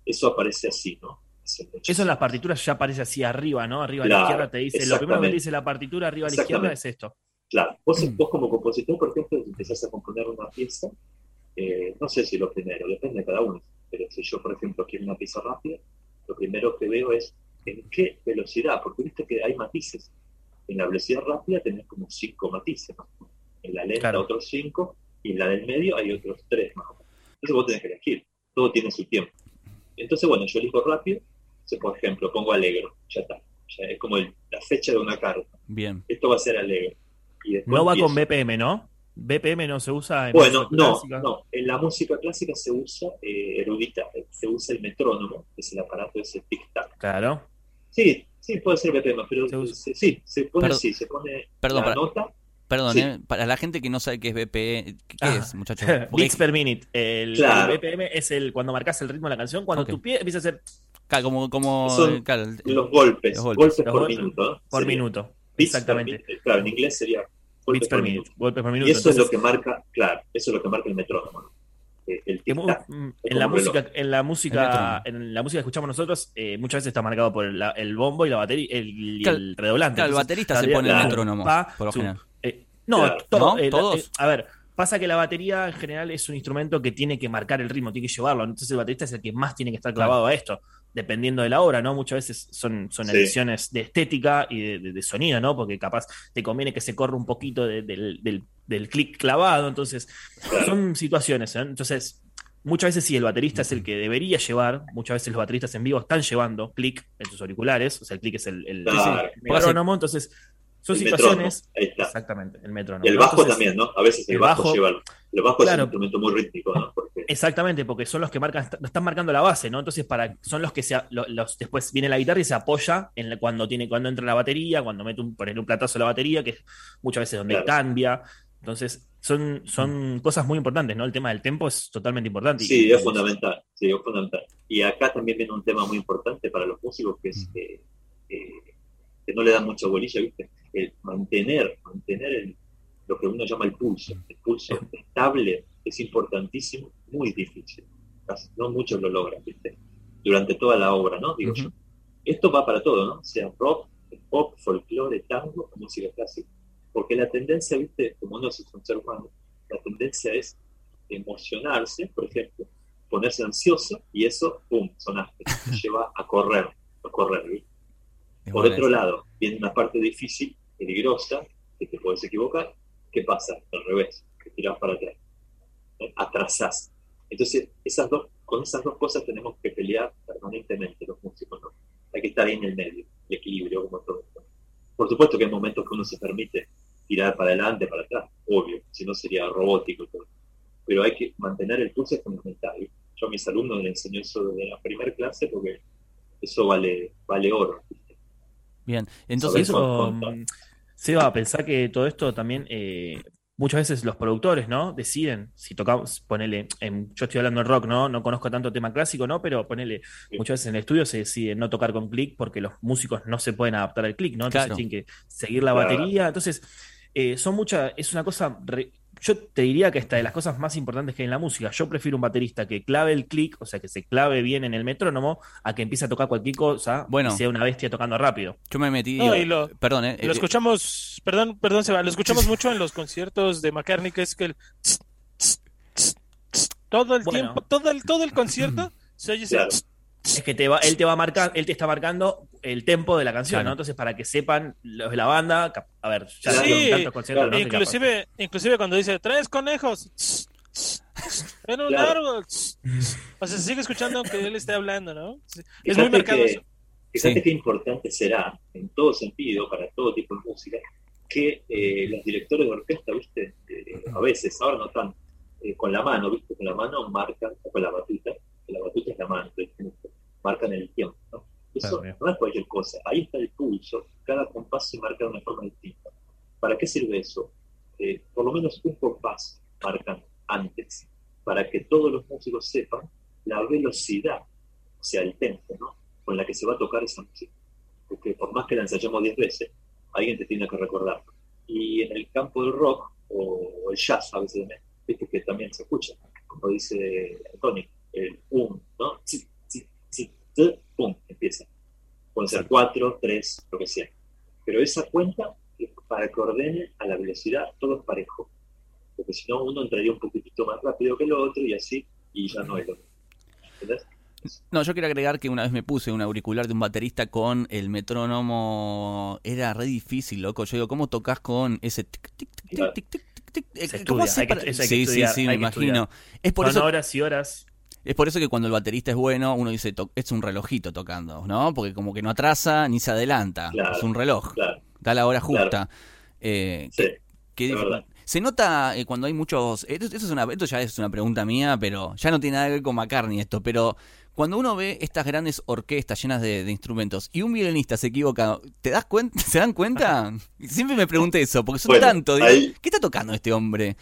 Eso aparece así, ¿no? Eso en las partituras ya aparece así arriba, ¿no? Arriba a la izquierda te dice, lo primero que te dice la partitura arriba a la izquierda es esto. Claro, vos, vos como compositor, por ejemplo, empezás a componer una pieza, eh, no sé si lo primero, depende de cada uno, pero si yo, por ejemplo, quiero una pieza rápida, lo primero que veo es en qué velocidad, porque viste que hay matices. En la velocidad rápida tenés como cinco matices, ¿no? en la lenta Claro. otros cinco, y en la del medio hay otros tres más o menos. Entonces vos tenés que elegir, todo tiene su tiempo. Entonces, bueno, yo elijo rápido, entonces, por ejemplo, pongo alegro, ya está. Ya es como el- la fecha de una carta. Bien. Esto va a ser alegro. Y No va empiezo. con BPM, ¿no? BPM no se usa en Bueno, música no, clásica. no. En la música clásica se usa eh, erudita, eh, se usa el metrónomo, que es el aparato ese tic-tac. Claro. Sí, sí, puede ser BPM, pero Se usa. se- sí, se pone Perdón. así, se pone Perdón, la para- nota. Perdón, Sí. ¿eh? para la gente que no sabe qué es BPE, ¿qué Ah. es, muchachos? Beats per minute. El, Claro. el BPM es el cuando marcas el ritmo de la canción, cuando Ok. tu pie empieza a ser claro, como, como Son claro, Los golpes, Los golpes, por golpes minuto. por Sería minuto. Exactamente. Claro, en inglés sería golpes Beats per por minute. minuto. Golpes por minuto. Y eso es lo que marca, claro, eso es lo que marca el metrónomo. ¿no? eh, el mm, en la música, en la música, en la música que escuchamos nosotros, eh, muchas veces está marcado por el, bombo y la batería, el, y Claro, el redoblante. claro, el baterista se pone el metrónomo, pa, por lo su- general. eh, no, Claro. todo, eh, ¿Todos? eh, a ver, pasa que la batería en general es un instrumento que tiene que marcar el ritmo, tiene que llevarlo. Entonces el baterista es el que más tiene que estar clavado a esto, dependiendo de la obra, ¿no? Muchas veces son, son Sí. elecciones de estética y de, de- de sonido, ¿no? Porque capaz te conviene que se corra un poquito de- del, del, del clic clavado. Entonces, son situaciones, ¿eh? Entonces, muchas veces sí, el baterista es el que debería llevar, muchas veces los bateristas en vivo están llevando clic en sus auriculares, o sea, el clic es el, el, Claro. el metrónomo, entonces son El situaciones... metrónomo, ahí está. Exactamente, el metrónomo. Y el bajo Entonces, también, ¿no? A veces el, el bajo, bajo- lleva. El bajo es un instrumento muy rítmico, ¿no? Porque, Exactamente, porque son los que marcan, est- están marcando la base, ¿no? Entonces, para, son los que se, los, después viene la guitarra y se apoya en la- cuando tiene, cuando entra la batería, cuando mete un, poner un platazo a la batería, que es muchas veces donde Claro. cambia. Entonces, son, son cosas muy importantes, ¿no? El tema del tempo es totalmente importante. sí, Y- es fundamental. Sí, es fundamental. Y acá también viene un tema muy importante para los músicos que es que, que- que no le dan mucha bolilla, ¿viste? El mantener, mantener el- lo que uno llama el pulso. El pulso estable es importantísimo, muy difícil. Casi no muchos lo logran, ¿viste? Durante toda la obra, ¿no? Digo yo. Esto va para todo, ¿no? Sea rock, pop, folclore, tango música clásica. Porque la tendencia, ¿viste? Como uno es un ser humano, la tendencia es emocionarse, por ejemplo, ponerse ansioso y eso, ¡pum!, sonaste. Te lleva a correr, a correr, ¿viste? Es Por otro esa. lado, viene una parte difícil, peligrosa, que te puedes equivocar. ¿Qué pasa? Al revés, te tiras para atrás, ¿eh? atrasás. Entonces, esas dos, con esas dos cosas tenemos que pelear permanentemente los músicos, ¿no? Hay que estar ahí en el medio, el equilibrio, como todo esto. Por supuesto que hay momentos que uno se permite tirar para adelante, para atrás, obvio, si no sería robótico todo. Pero hay que mantener el pulso es fundamental. Yo a mis alumnos les enseño eso desde la primera clase porque eso vale, vale oro. Bien, entonces, eso, mm, Seba, pensar que todo esto también, eh, muchas veces los productores, ¿no? Deciden si tocamos, ponele, en- yo estoy hablando de rock, ¿no? No conozco tanto tema clásico, ¿no? Pero ponele, muchas veces en el estudio se decide no tocar con clic porque los músicos no se pueden adaptar al clic, ¿no? Entonces Claro. tienen que seguir la Claro. batería. Entonces, eh, son muchas, es una cosa, re- yo te diría que esta de las cosas más importantes que hay en la música. Yo prefiero un baterista que clave el clic, o sea, que se clave bien en el metrónomo, a que empiece a tocar cualquier cosa Bueno. y sea una bestia tocando rápido. yo me metí. No, y lo- perdón, eh, Lo eh, escuchamos, perdón, perdón, Seba, lo escuchamos mucho en los conciertos de McCartney, que es que el tss, tss, tss, tss, todo el Bueno. tiempo, todo el, todo el concierto se oye ese Claro. Es que te va, él te va a marcar, él te está marcando el tempo de la canción, Claro. ¿no? Entonces, para que sepan los de la banda, a ver, ya Sí, tantos conciertos, claro. inclusive, inclusive cuando dice tres conejos, en un Claro. árbol, o sea, se sigue escuchando aunque él esté hablando, ¿no? Es Fíjate muy marcado que- eso. Fíjate Sí. qué importante será, en todo sentido, para todo tipo de música, que eh, los directores de orquesta, ¿viste? Eh, a veces, ahora no tanto, eh, con la mano, ¿viste? Con la mano marcan, o con la batuta, que la batuta es la mano, ¿viste? Marcan el tiempo, ¿no? Eso Claro, no es cualquier cosa, ahí está el pulso, cada compás se marca de una forma distinta. ¿Para qué sirve eso? Eh, por lo menos un compás marcan antes, para que todos los músicos sepan la velocidad, o sea, el tempo, ¿no? con la que se va a tocar esa música. Porque por más que la ensayemos 10 veces, alguien te tiene que recordar. Y en el campo del rock o el jazz a veces viste que también se escucha, como dice Tony, el un, ¿no? Tsi, pum, empieza. Pueden ser cuatro, tres, lo que sea. Pero esa cuenta es para que ordene a la velocidad todo es parejo. Porque si no, uno entraría un poquitito más rápido que el otro y así, y ya no es lo mismo. ¿Entendés? No, yo quiero agregar que una vez me puse un auricular de un baterista con el metrónomo. Era re difícil, loco. Yo digo, ¿cómo tocas con ese tic, tic, tic, tic, tic, tic, tic, tic? Eh, Se ¿Cómo haces para- Sí, sí, estudiar, sí, me imagino. Es por, Son eso, horas y horas. Es por eso que cuando el baterista es bueno, uno dice, es un relojito tocando, ¿no? Porque como que no atrasa ni se adelanta. Claro, es un reloj. Claro, Da la hora justa. Eh, sí. Difícil. verdad. Se nota eh, cuando hay muchos. Esto, esto es una, esto ya es una pregunta mía, pero ya no tiene nada que ver con McCartney esto. Pero cuando uno ve estas grandes orquestas llenas de, de instrumentos y un violinista se equivoca, ¿te das cuenta? ¿Se dan cuenta? Siempre me pregunté eso, porque son Bueno, tanto. digo, ahí- ¿Qué está tocando este hombre?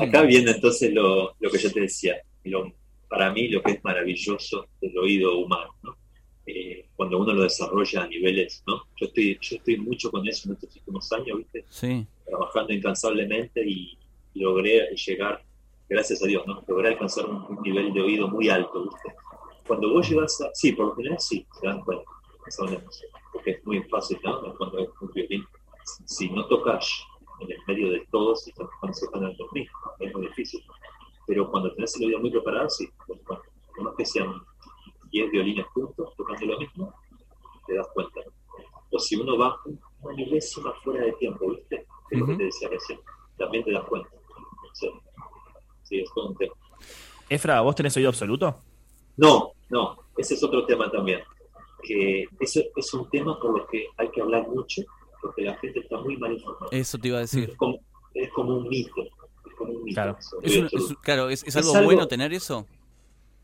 Acá viene entonces lo, lo que yo te decía, lo, para mí lo que es maravilloso del oído humano, ¿no? Eh, cuando uno lo desarrolla a niveles, ¿no? Yo estoy, yo estoy mucho con eso en estos últimos años, ¿viste? Sí, Trabajando incansablemente y logré llegar gracias a Dios, ¿no? Logré alcanzar un, un nivel de oído muy alto, ¿viste? Cuando vos llegas a... Sí, por lo general sí, se dan cuenta, porque es muy fácil, ¿no? Cuando es un violín, si no tocas en el medio de todos, estás tocando los mismos, es muy difícil. Pero cuando tenés el oído muy preparado, sí, pues, bueno, no es que sean 10 violines juntos tocando lo mismo, te das cuenta. ¿no? O si uno va una milésima fuera de tiempo, ¿viste? Que es lo que te decía recién, también te das cuenta. Sí, sí es todo un tema. Efra, ¿vos tenés oído absoluto? No, no, ese es otro tema también. Que eso es un tema por lo que hay que hablar mucho, porque la gente está muy mal informada. Eso te iba a decir. Es como, es como un mito. Como un mito. Claro. Es el un- absoluto. es- claro, es, es Es algo algo- bueno tener eso.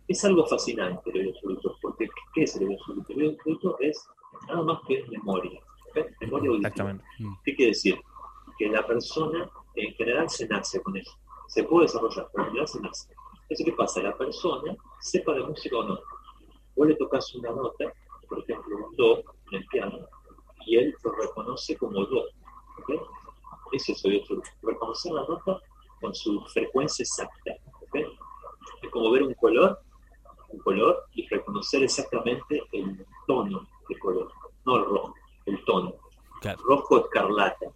es algo fascinante el absoluto, porque ¿qué es el oído absoluto? El oído absoluto es nada más que memoria, ¿ok? memoria auditiva. Exactamente. ¿Qué quiere decir? Que la persona en general se nace con eso, se puede desarrollar, pero en general se nace. Entonces, ¿qué pasa? La persona, sepa de música o no, vos le tocas una nota, por ejemplo, un do en el piano, y él lo reconoce como do, ¿ok? Eso es oído absoluto, reconocer la nota con su frecuencia exacta, ¿ok? Es como ver un color, un color y reconocer exactamente el tono de color, no el rojo, el tono. Claro. Rojo escarlata,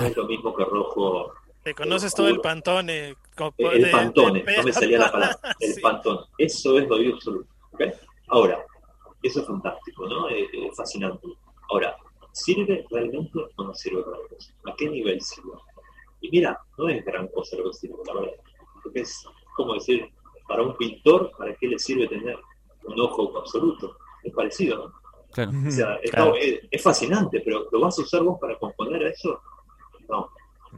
no es lo mismo que rojo. Te conoces todo el pantone. eh, El de- pantone, de- no me salía la palabra, el Sí. pantone. Eso es lo oído absoluto. ¿ok? Ahora, eso es fantástico, ¿no? Es, es fascinante. Ahora, ¿sirve realmente o no sirve para cosa? ¿A qué nivel sirve? Y mira, no es gran cosa lo que sirve, la verdad. Porque es como decir, para un pintor, ¿para qué le sirve tener un ojo absoluto? Es parecido, ¿no? Claro. O sea, Claro. es, es fascinante, pero ¿lo vas a usar vos para componer a eso? No.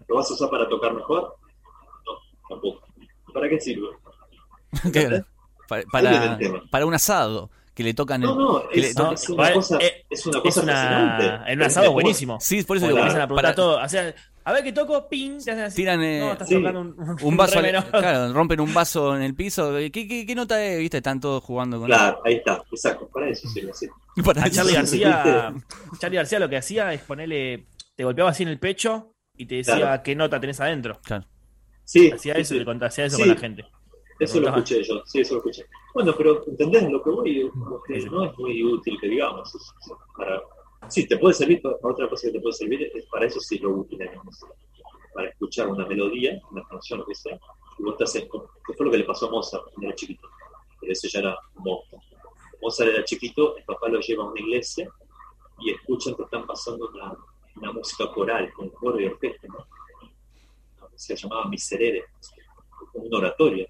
¿Lo vas a usar para tocar mejor? No, tampoco. ¿Para qué sirve? Para, para un asado que le tocan el. No, no, es, toca- es una cosa, eh, es una Es cosa una, fascinante. en un asado Es buenísimo. Sí, por eso Te empiezan a preguntar para- todo. O sea, a ver qué toco, ping, te hacen así. tiran eh, No, estás Sí. tocando un, un vaso, al- claro, rompen un vaso en el piso. ¿Qué, qué, qué nota es? ¿Viste? Están todos jugando con Claro, ahí está, exacto, para eso sirve así. Para A. Charlie Sí, García, Charlie García lo que hacía es ponerle, te golpeaba así en el pecho y te decía Claro. qué nota tenés adentro. Claro. Sí, Hacía sí, eso sí. y le contaba hacía eso Sí. con la gente. Eso lo escuché yo, sí, eso lo escuché. Bueno, pero ¿entendés lo que voy? No es muy útil que digamos. para... Sí, te puede servir, para otra cosa que te puede servir es para eso sí lo útil música. Para escuchar una melodía, una canción, lo que sea, y vos estás en... que fue lo que le pasó a Mozart cuando era chiquito. Pero ese ya era monstruo. Mozart era chiquito, el papá lo lleva a una iglesia y escuchan que están pasando una, una música coral, con coro y orquesta, ¿no? Se llamaba Miserere, como un oratorio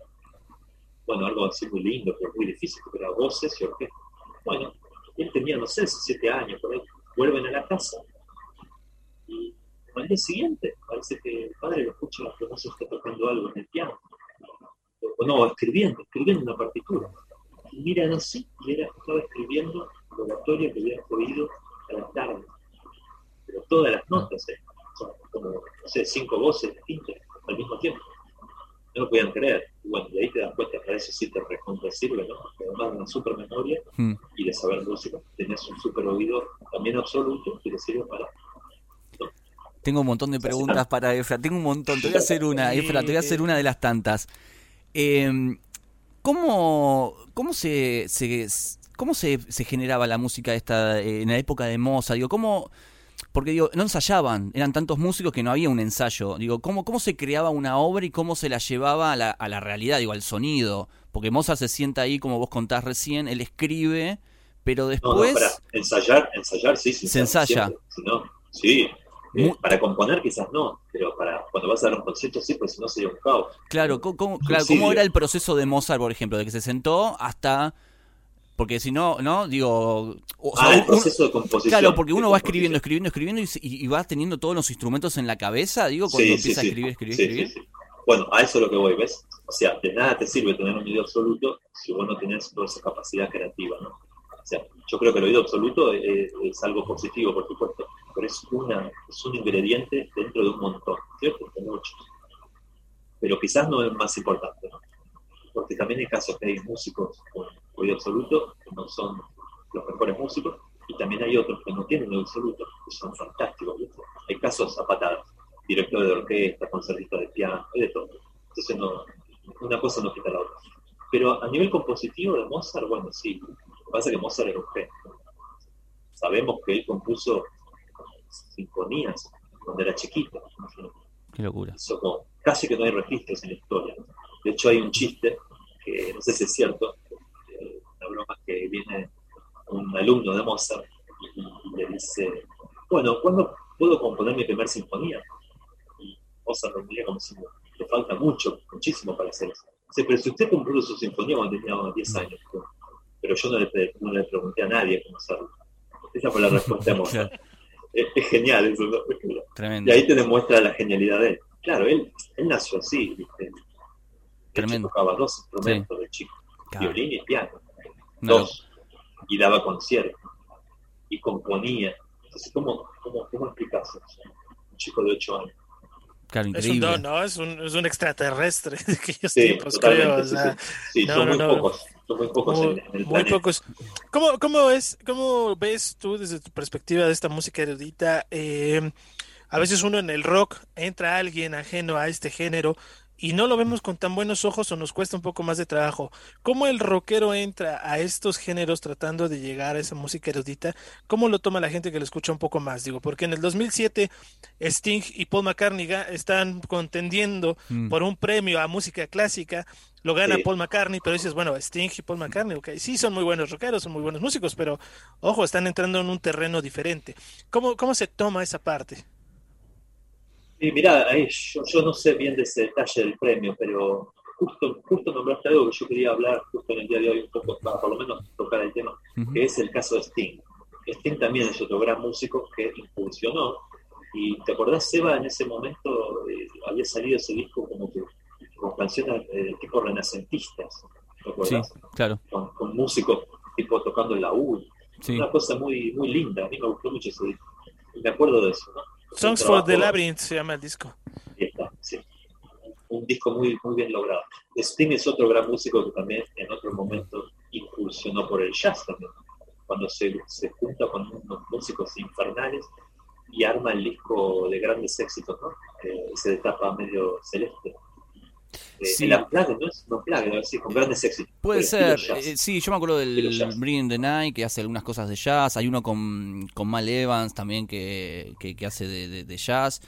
bueno, algo así muy lindo, pero muy difícil, porque era voces y orquesta. Bueno, él tenía, no sé, siete años, por ahí. Vuelven a la casa y al día siguiente parece que el padre lo escucha que no se está tocando algo en el piano. O no, escribiendo, escribiendo una partitura. Y miran así y era, estaba escribiendo el oratorio que había oído a la tarde. Pero todas las notas, ¿eh? como, no sé, cinco voces distintas al mismo tiempo no lo podían creer. Y bueno, y ahí te das cuenta que para eso sí te recontra sirve, ¿no? Porque además de una super memoria Hmm. y de saber música, tenés un super oído también absoluto que te sirve para. Tengo un montón de preguntas para Efra. Tengo un montón. Te voy a hacer una, Efra. Te voy a hacer una de las tantas. Eh, ¿Cómo, cómo se, se- cómo se, se generaba la música esta eh, en la época de Mozart? Digo, ¿cómo, porque digo, no ensayaban, eran tantos músicos que no había un ensayo. Digo, ¿cómo, cómo se creaba una obra y cómo se la llevaba a la, a la realidad, digo, al sonido? Porque Mozart se sienta ahí, como vos contás recién, él escribe, pero No, después... no, para ensayar, ensayar sí, sí. Se ensaya. Si no, sí. Eh, para componer quizás no, pero para cuando vas a dar un concierto sí, pues si no sería un caos. Claro, ¿cómo, cómo- claro, Sí, ¿cómo sí. era el proceso de Mozart, por ejemplo, de que se sentó hasta... Porque si no, ¿no? Digo... o sea, ah, el proceso de composición. Claro, porque uno va escribiendo, escribiendo, escribiendo y, y- va teniendo todos los instrumentos en la cabeza, digo, cuando Sí, empieza sí, a escribir, escribir, Sí, escribir. Bueno, a eso es lo que voy, ¿ves? O sea, de nada te sirve tener un oído absoluto si vos no tenés toda esa capacidad creativa, ¿no? O sea, yo creo que el oído absoluto es, es algo positivo, por supuesto, pero es, una, es un ingrediente dentro de un montón, ¿cierto? De muchos. Pero quizás no es más importante, ¿no? Porque también hay casos que hay músicos con oído absoluto que no son los mejores músicos, y también hay otros que no tienen oído absoluto, que son fantásticos, ¿viste? Hay casos a patadas director de orquesta, concertista de piano, hay de todo. Entonces no, una cosa no quita la otra. Pero a nivel compositivo de Mozart, bueno, sí. Lo que pasa es que Mozart era un genio. Sabemos que él compuso sinfonías cuando era chiquito. Qué locura. Como- casi que no hay registros en la historia. De hecho, hay un chiste, que no sé si es cierto, eh, una broma que viene un alumno de Mozart y, le dice, bueno, ¿cuándo puedo componer mi primer sinfonía? Y Mozart lo mira como si le falta mucho, muchísimo para hacer eso. Dice, pero si usted compuso su sinfonía cuando tenía 10 años, pero yo no le, pre- no le pregunté a nadie cómo hacerlo. Esa fue la respuesta de Mozart. Es, es genial eso, ¿no? Tremendo. Y ahí te demuestra la genialidad de él. Claro, él, él nació así, ¿viste? Hecho, Tremendo. tocaba dos instrumentos de chico, Claro. violín y piano, No, dos, y daba conciertos, y componía. Entonces, ¿cómo, cómo, cómo explicas eso? Un chico de ocho años. claro, Es un don, ¿no? Es un, es un extraterrestre de aquellos Sí, tiempos, totalmente. creo. o sí, sea, sí. Sí, no, son no, muy no. pocos, son muy pocos muy, en, el muy pocos. ¿Cómo, cómo, es, ¿Cómo ves tú desde tu perspectiva de esta música erudita? eh, a veces uno en el rock entra alguien ajeno a este género y no lo vemos con tan buenos ojos o nos cuesta un poco más de trabajo. ¿Cómo el rockero entra a estos géneros tratando de llegar a esa música erudita? ¿Cómo lo toma la gente que lo escucha un poco más? Digo, porque en el 2007 Sting y Paul McCartney están contendiendo Mm. por un premio a música clásica. Lo gana Sí. Paul McCartney, pero dices, bueno, Sting y Paul McCartney, ok, sí son muy buenos rockeros, son muy buenos músicos, pero ojo, están entrando en un terreno diferente. ¿Cómo, cómo se toma esa parte? Y mirá, ahí yo, yo no sé bien de ese detalle del premio, pero justo, justo nombraste algo que yo quería hablar justo en el día de hoy un poco, para por lo menos tocar el tema, Ujú. que es el caso de Sting. Sting también es otro gran músico que incursionó. Y te acordás, Seba, en ese momento eh, había salido ese disco como que con canciones eh, tipo renacentistas, ¿te Sí, acordás? claro. Con, con músicos tipo tocando el laúd. Sí. Una cosa muy, muy linda, a mí me gustó mucho ese disco. Me acuerdo de eso, ¿no? Songs for the Labyrinth se llama el disco. Ahí está, sí. Un disco muy, muy bien logrado. Sting es otro gran músico que también en otro momento incursionó por el jazz también. Cuando se, se junta con unos músicos infernales y arma el disco de grandes éxitos, ¿no? Eh, ese de tapa medio celeste. Eh, Sí. Unplugged, ¿no es? No Unplugged, sí, con grandes éxitos. Puede ser, eh, sí, yo me acuerdo del jazz. Bring in the Night que hace algunas cosas de jazz, hay uno con, con Mal Evans también que, que, que hace de, de- de jazz.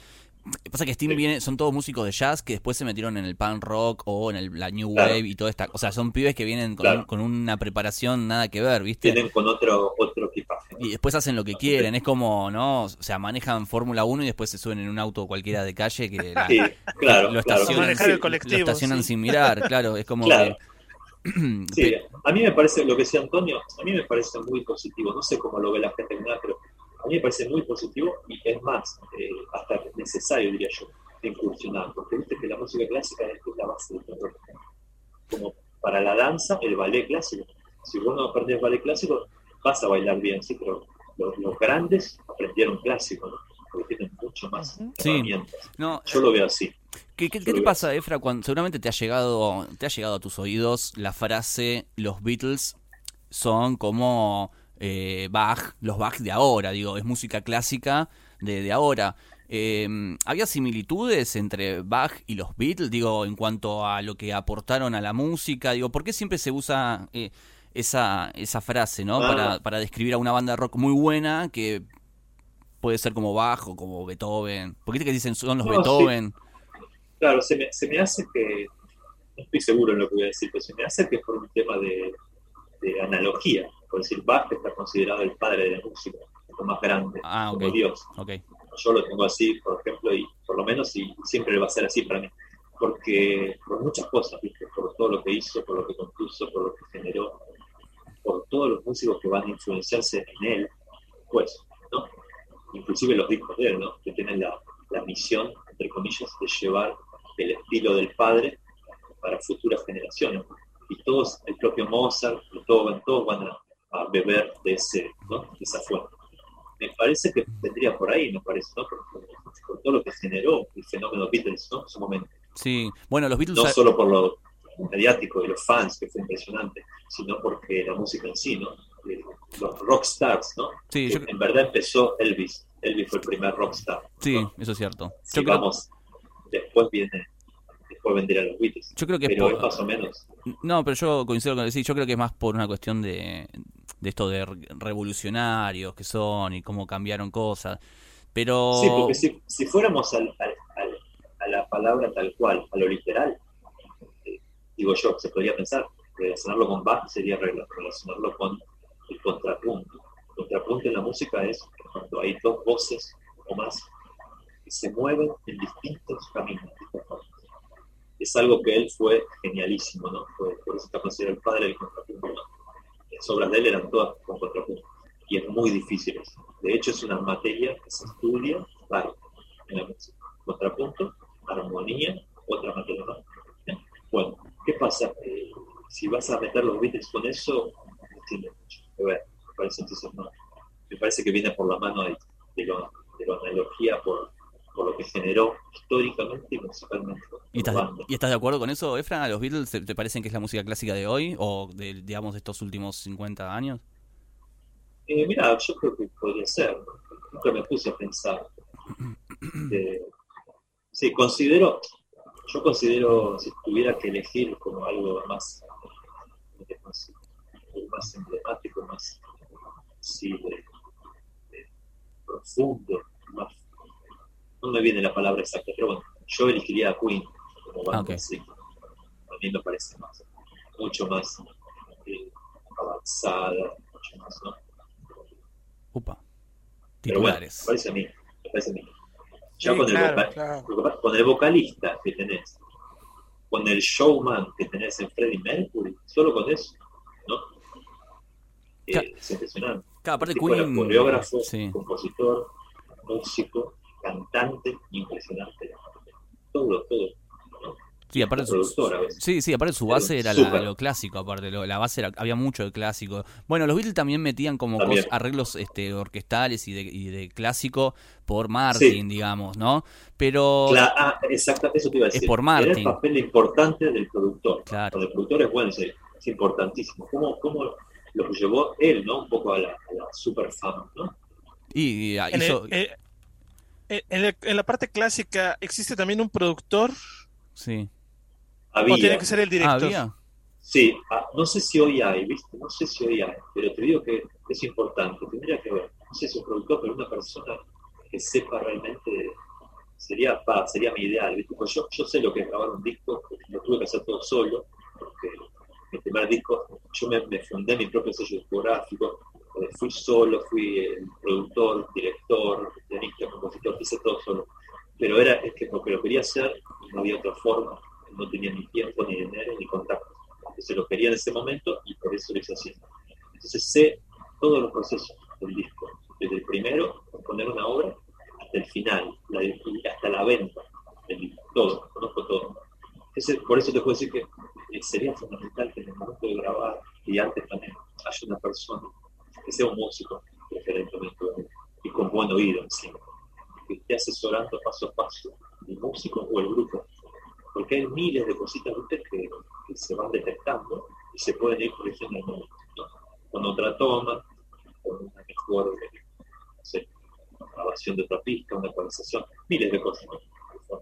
Pasa que Steam Sí. viene, son todos músicos de jazz que después se metieron en el punk rock o en el- la new Claro. wave y toda esta, o sea, son pibes que vienen con, Claro. un- con una preparación nada que ver, ¿viste? Tienen con otro, otro. Y después hacen lo que quieren, es como, ¿no? O sea, manejan Fórmula 1 y después se suben en un auto cualquiera de calle que la- Sí, claro, lo claro. estacionan, el lo estacionan sí. sin mirar, claro, es como Claro. que... Sí, a mí me parece, lo que decía Antonio, a mí me parece muy positivo. No sé cómo lo ve la gente pero a mí me parece muy positivo y es más, eh, hasta necesario, diría yo, incursionar. Porque viste que la música clásica es la base del. Como para la danza, el ballet clásico. Si vos no aprendes ballet clásico, vas a bailar bien, sí, pero los, los grandes aprendieron clásico, ¿no? Porque tienen mucho más. Sí. herramientas. no, Yo lo veo así. ¿Qué, qué- te pasa, Efra, cuando seguramente te ha llegado, te ha llegado a tus oídos la frase los Beatles son como eh, Bach, los Bach de ahora, digo, es música clásica de, de ahora. Eh, ¿Había similitudes entre Bach y los Beatles, digo, en cuanto a lo que aportaron a la música? Digo, ¿por qué siempre se usa eh, esa, esa frase, ¿no? Ah. Para, para describir a una banda de rock muy buena que puede ser como Bach o como Beethoven. ¿Por qué te que dicen son los No, sí. Beethoven? Claro, se me, se me hace que, no estoy seguro en lo que voy a decir, pero se me hace que es por un tema de, de analogía. Por decir, Bach está considerado el padre de la música, el más grande, Ah, como ok. Dios. Ok. Yo lo tengo así, por ejemplo, y por lo menos y siempre va a ser así para mí. Porque por muchas cosas, ¿viste? por todo lo que hizo, por lo que compuso, por lo que generó, por todos los músicos que van a influenciarse en él, pues, ¿no? Inclusive los discos de él, ¿no? Que tienen la, la misión, entre comillas, de llevar el estilo del padre para futuras generaciones. Y todos, el propio Mozart, todos, todos van a, a beber de, ese, ¿no? de esa fuente. Me parece que tendría por ahí, me parece, ¿no? Por, por- por todo lo que generó el fenómeno Beatles, ¿no? En su momento. Sí, bueno, los Beatles... No solo por lo mediático de los fans, que fue impresionante, sino porque la música en sí, ¿no? Eh, Los rockstars, ¿no? Sí, yo- En verdad empezó Elvis. Elvis fue el primer rockstar. Sí, ¿no? eso es cierto. Si Yo creo, vamos, después viene, después fue vender a los Beatles. Yo creo que es pero por- es más o menos. No, pero yo coincido con que decís. Yo creo que es más por una cuestión de, de esto de re- revolucionarios que son y cómo cambiaron cosas. Pero. Sí, porque si, si fuéramos al, al- al- a la palabra tal cual, a lo literal, digo yo, se podría pensar, relacionarlo con Bach sería rela- relacionarlo con el contrapunto. El contrapunto en la música es cuando hay dos voces o más que se mueven en distintos caminos. Es algo que él fue genialísimo, ¿no? Por eso está considerado el padre del contrapunto. ¿no? Las obras de él eran todas con contrapunto y es muy difícil eso. De hecho, es una materia que se estudia en la música. Contrapunto, armonía, otra materia. ¿Eh? Bueno, ¿qué pasa? Eh, si vas a meter los Beatles con eso, no tiene mucho que ver. Me parece, entonces, no. Me parece que viene por la mano de, de, lo- de la analogía, por, por lo que generó históricamente y musicalmente. ¿Y estás. ¿Y estás de acuerdo con eso, Efra? ¿Los Beatles te, te parecen que es la música clásica de hoy o de, digamos, de estos últimos 50 años? Eh, mira, yo creo que podría ser. Nunca me puse a pensar. Eh, sí, considero, yo considero, si tuviera que elegir como algo más, más, más emblemático, más sí, de- de profundo, más, no me viene la palabra exacta, pero bueno, yo elegiría a Queen como banda, Ah, ok. sí. A mí me parece más, mucho más eh, avanzada, mucho más, ¿no? Upa. Pero bueno, Titulares. me parece a mí, me parece a mí. Ya Sí, con, el claro, vocal- claro. con el vocalista que tenés, con el showman que tenés en Freddie Mercury, solo con eso, ¿no? Eh, Claro. es impresionante. Aparte Queen. coreógrafo, Sí. compositor, músico, cantante, impresionante. Todo, todo. Sí, aparte veces. Sí, sí, aparte su base era la- lo clásico, aparte lo- la base era, había mucho de clásico. Bueno, los Beatles también metían como También. cos- arreglos este, orquestales y de, y de clásico por Martin, digamos, ¿no? Pero ah, exacto, eso te iba a decir. por Era Martin. el papel importante del productor. Claro. El productor es bueno, es, es importantísimo. ¿Cómo, cómo lo llevó él, ¿no? Un poco a la, a la super fama, ¿no? y, y En, el- hizo, eh, eh, en la, en la parte clásica, ¿existe también un productor sí. Había, o tiene que ser el Ah, director? había. sí, ah, no sé si hoy hay, ¿viste? No sé si hoy hay, pero te digo que es importante. Tendría que ver, no sé si un productor, pero una persona que sepa realmente, sería, pa, sería mi ideal, ¿viste? Pues yo, yo sé lo que es grabar un disco, lo tuve que hacer todo solo, porque mi primer disco, yo me, me fundé mi propio sello discográfico, eh, fui solo, fui el productor, director, pianista, compositor, hice todo solo. Pero era es que porque lo quería hacer y no había otra forma, no tenía ni tiempo, ni dinero, ni contacto. Entonces lo quería en ese momento y por eso lo hice así. Entonces sé todos los procesos del disco, desde el primero, componer una obra, hasta el final, la- hasta la venta del disco, todo, conozco todo. Por eso te puedo decir que sería fundamental que en el momento de grabar y antes también haya una persona que sea un músico, preferentemente, y con buen oído encima, que esté asesorando paso a paso el músico o el grupo. Porque hay miles de cositas que, que se van detectando y se pueden ir corrigiendo. ¿no? Con otra toma, con una mejor no sé, grabación de otra pista, una ecualización, miles de cosas. ¿no?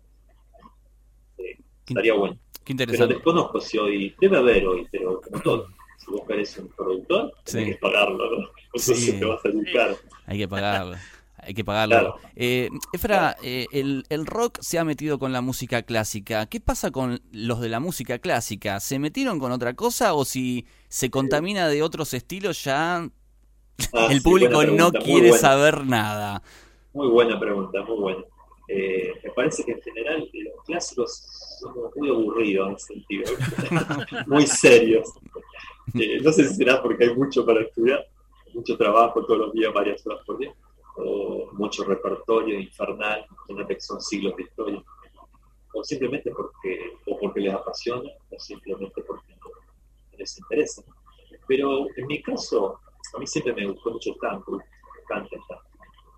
Eh, estaría bueno. Qué Pero interesante. desconozco si hoy, debe haber hoy, pero como todo, si vos querés un productor, Sí. tenés que pagarlo, ¿no? Entonces Sí. te va a salir caro. Hay que pagarlo. Hay que pagarlo. Claro. Eh, Efra, eh, el, el rock se ha metido con la música clásica. ¿Qué pasa con los de la música clásica? ¿Se metieron con otra cosa o si se contamina de otros estilos ya Ah, el público no quiere saber nada? Muy buena pregunta, muy buena. Eh, me parece que en general eh, los clásicos son muy aburridos en ese sentido, muy serios. Eh, no sé si será porque hay mucho para estudiar, mucho trabajo todos los días, varias horas por día, o mucho repertorio infernal, imagínate que son siglos de historia, o simplemente porque, o porque les apasiona, o simplemente porque les interesa. Pero en mi caso, a mí siempre me gustó mucho el tango, el tango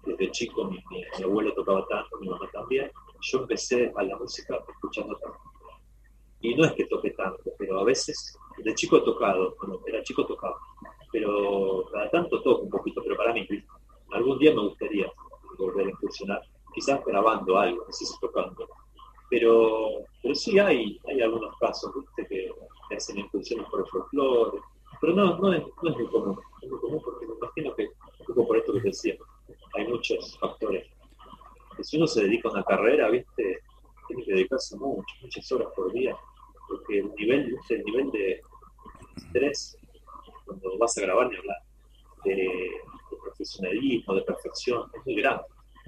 desde chico mi, mi- mi abuelo tocaba tanto, mi mamá también. Yo empecé a la música escuchando tanto. Y no es que toque tanto, pero a veces, de chico he tocado, cuando era chico tocaba, pero cada tanto toco un poquito, pero para mí, ¿viste? Algún día me gustaría volver a incursionar, quizás grabando algo, no sé si tocando. Pero pero sí hay, hay algunos casos, ¿viste? Que, hacen incursiones por el folclore, pero no, no, es, no es muy común. Es muy común porque me imagino que, un poco por esto que decía, hay muchos factores. Si uno se dedica a una carrera, ¿viste? Tiene que dedicarse mucho, muchas horas por día, porque el nivel. El nivel de estrés, cuando vas a grabar ni hablar, de profesionalismo, de perfección, es muy grande.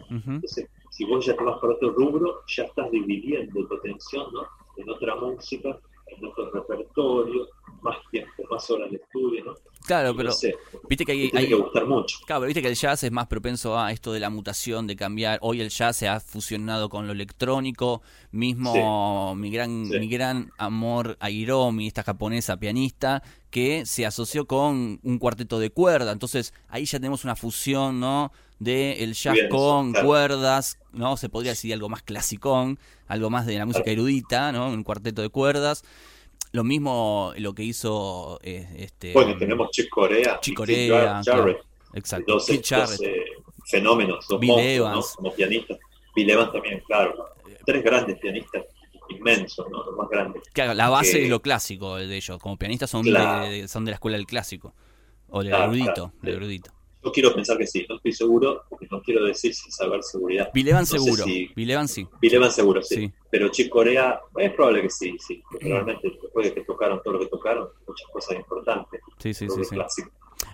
Entonces, si vos ya te vas por otro rubro, ya estás dividiendo tu atención ¿no? en otra música, en otro repertorio, más tiempo, más horas de estudio, ¿no? Claro, pero no sé, viste que hay, tiene hay- que gustar mucho. Claro, pero viste que el jazz es más propenso a esto de la mutación, de cambiar. Hoy el jazz se ha fusionado con lo electrónico. Mismo mi gran Sí. mi gran amor a Hiromi, esta japonesa pianista, que se asoció con un cuarteto de cuerda. Entonces ahí ya tenemos una fusión, ¿no? De el jazz Bien, con claro. cuerdas, ¿no? Se podría decir algo más clasicón, algo más de la música erudita, ¿no? Un cuarteto de cuerdas. Lo mismo lo que hizo eh, este Bueno, tenemos Chick Corea, Chick Corea, Jarrett, claro. Exacto. dos, dos, eh, fenómenos, dos Bill monstruos, ¿no? Evans. como pianistas. Bill Evans también, claro. Tres grandes pianistas inmensos, ¿no? los más grandes. Claro, la base que- es lo clásico de ellos. Como pianistas son, Claro. de, de- son de la escuela del clásico. O del Claro, erudito. claro, del sí. erudito. Yo quiero pensar que sí, no estoy seguro, porque no quiero decir sin saber seguridad. No sé seguro. si- Bill Evans sí. Bill Evans seguro, sí. Sí. Pero Chick Corea, es probable que sí, sí. Porque realmente después de que tocaron todo lo que tocaron, muchas cosas importantes. Sí, sí, sí.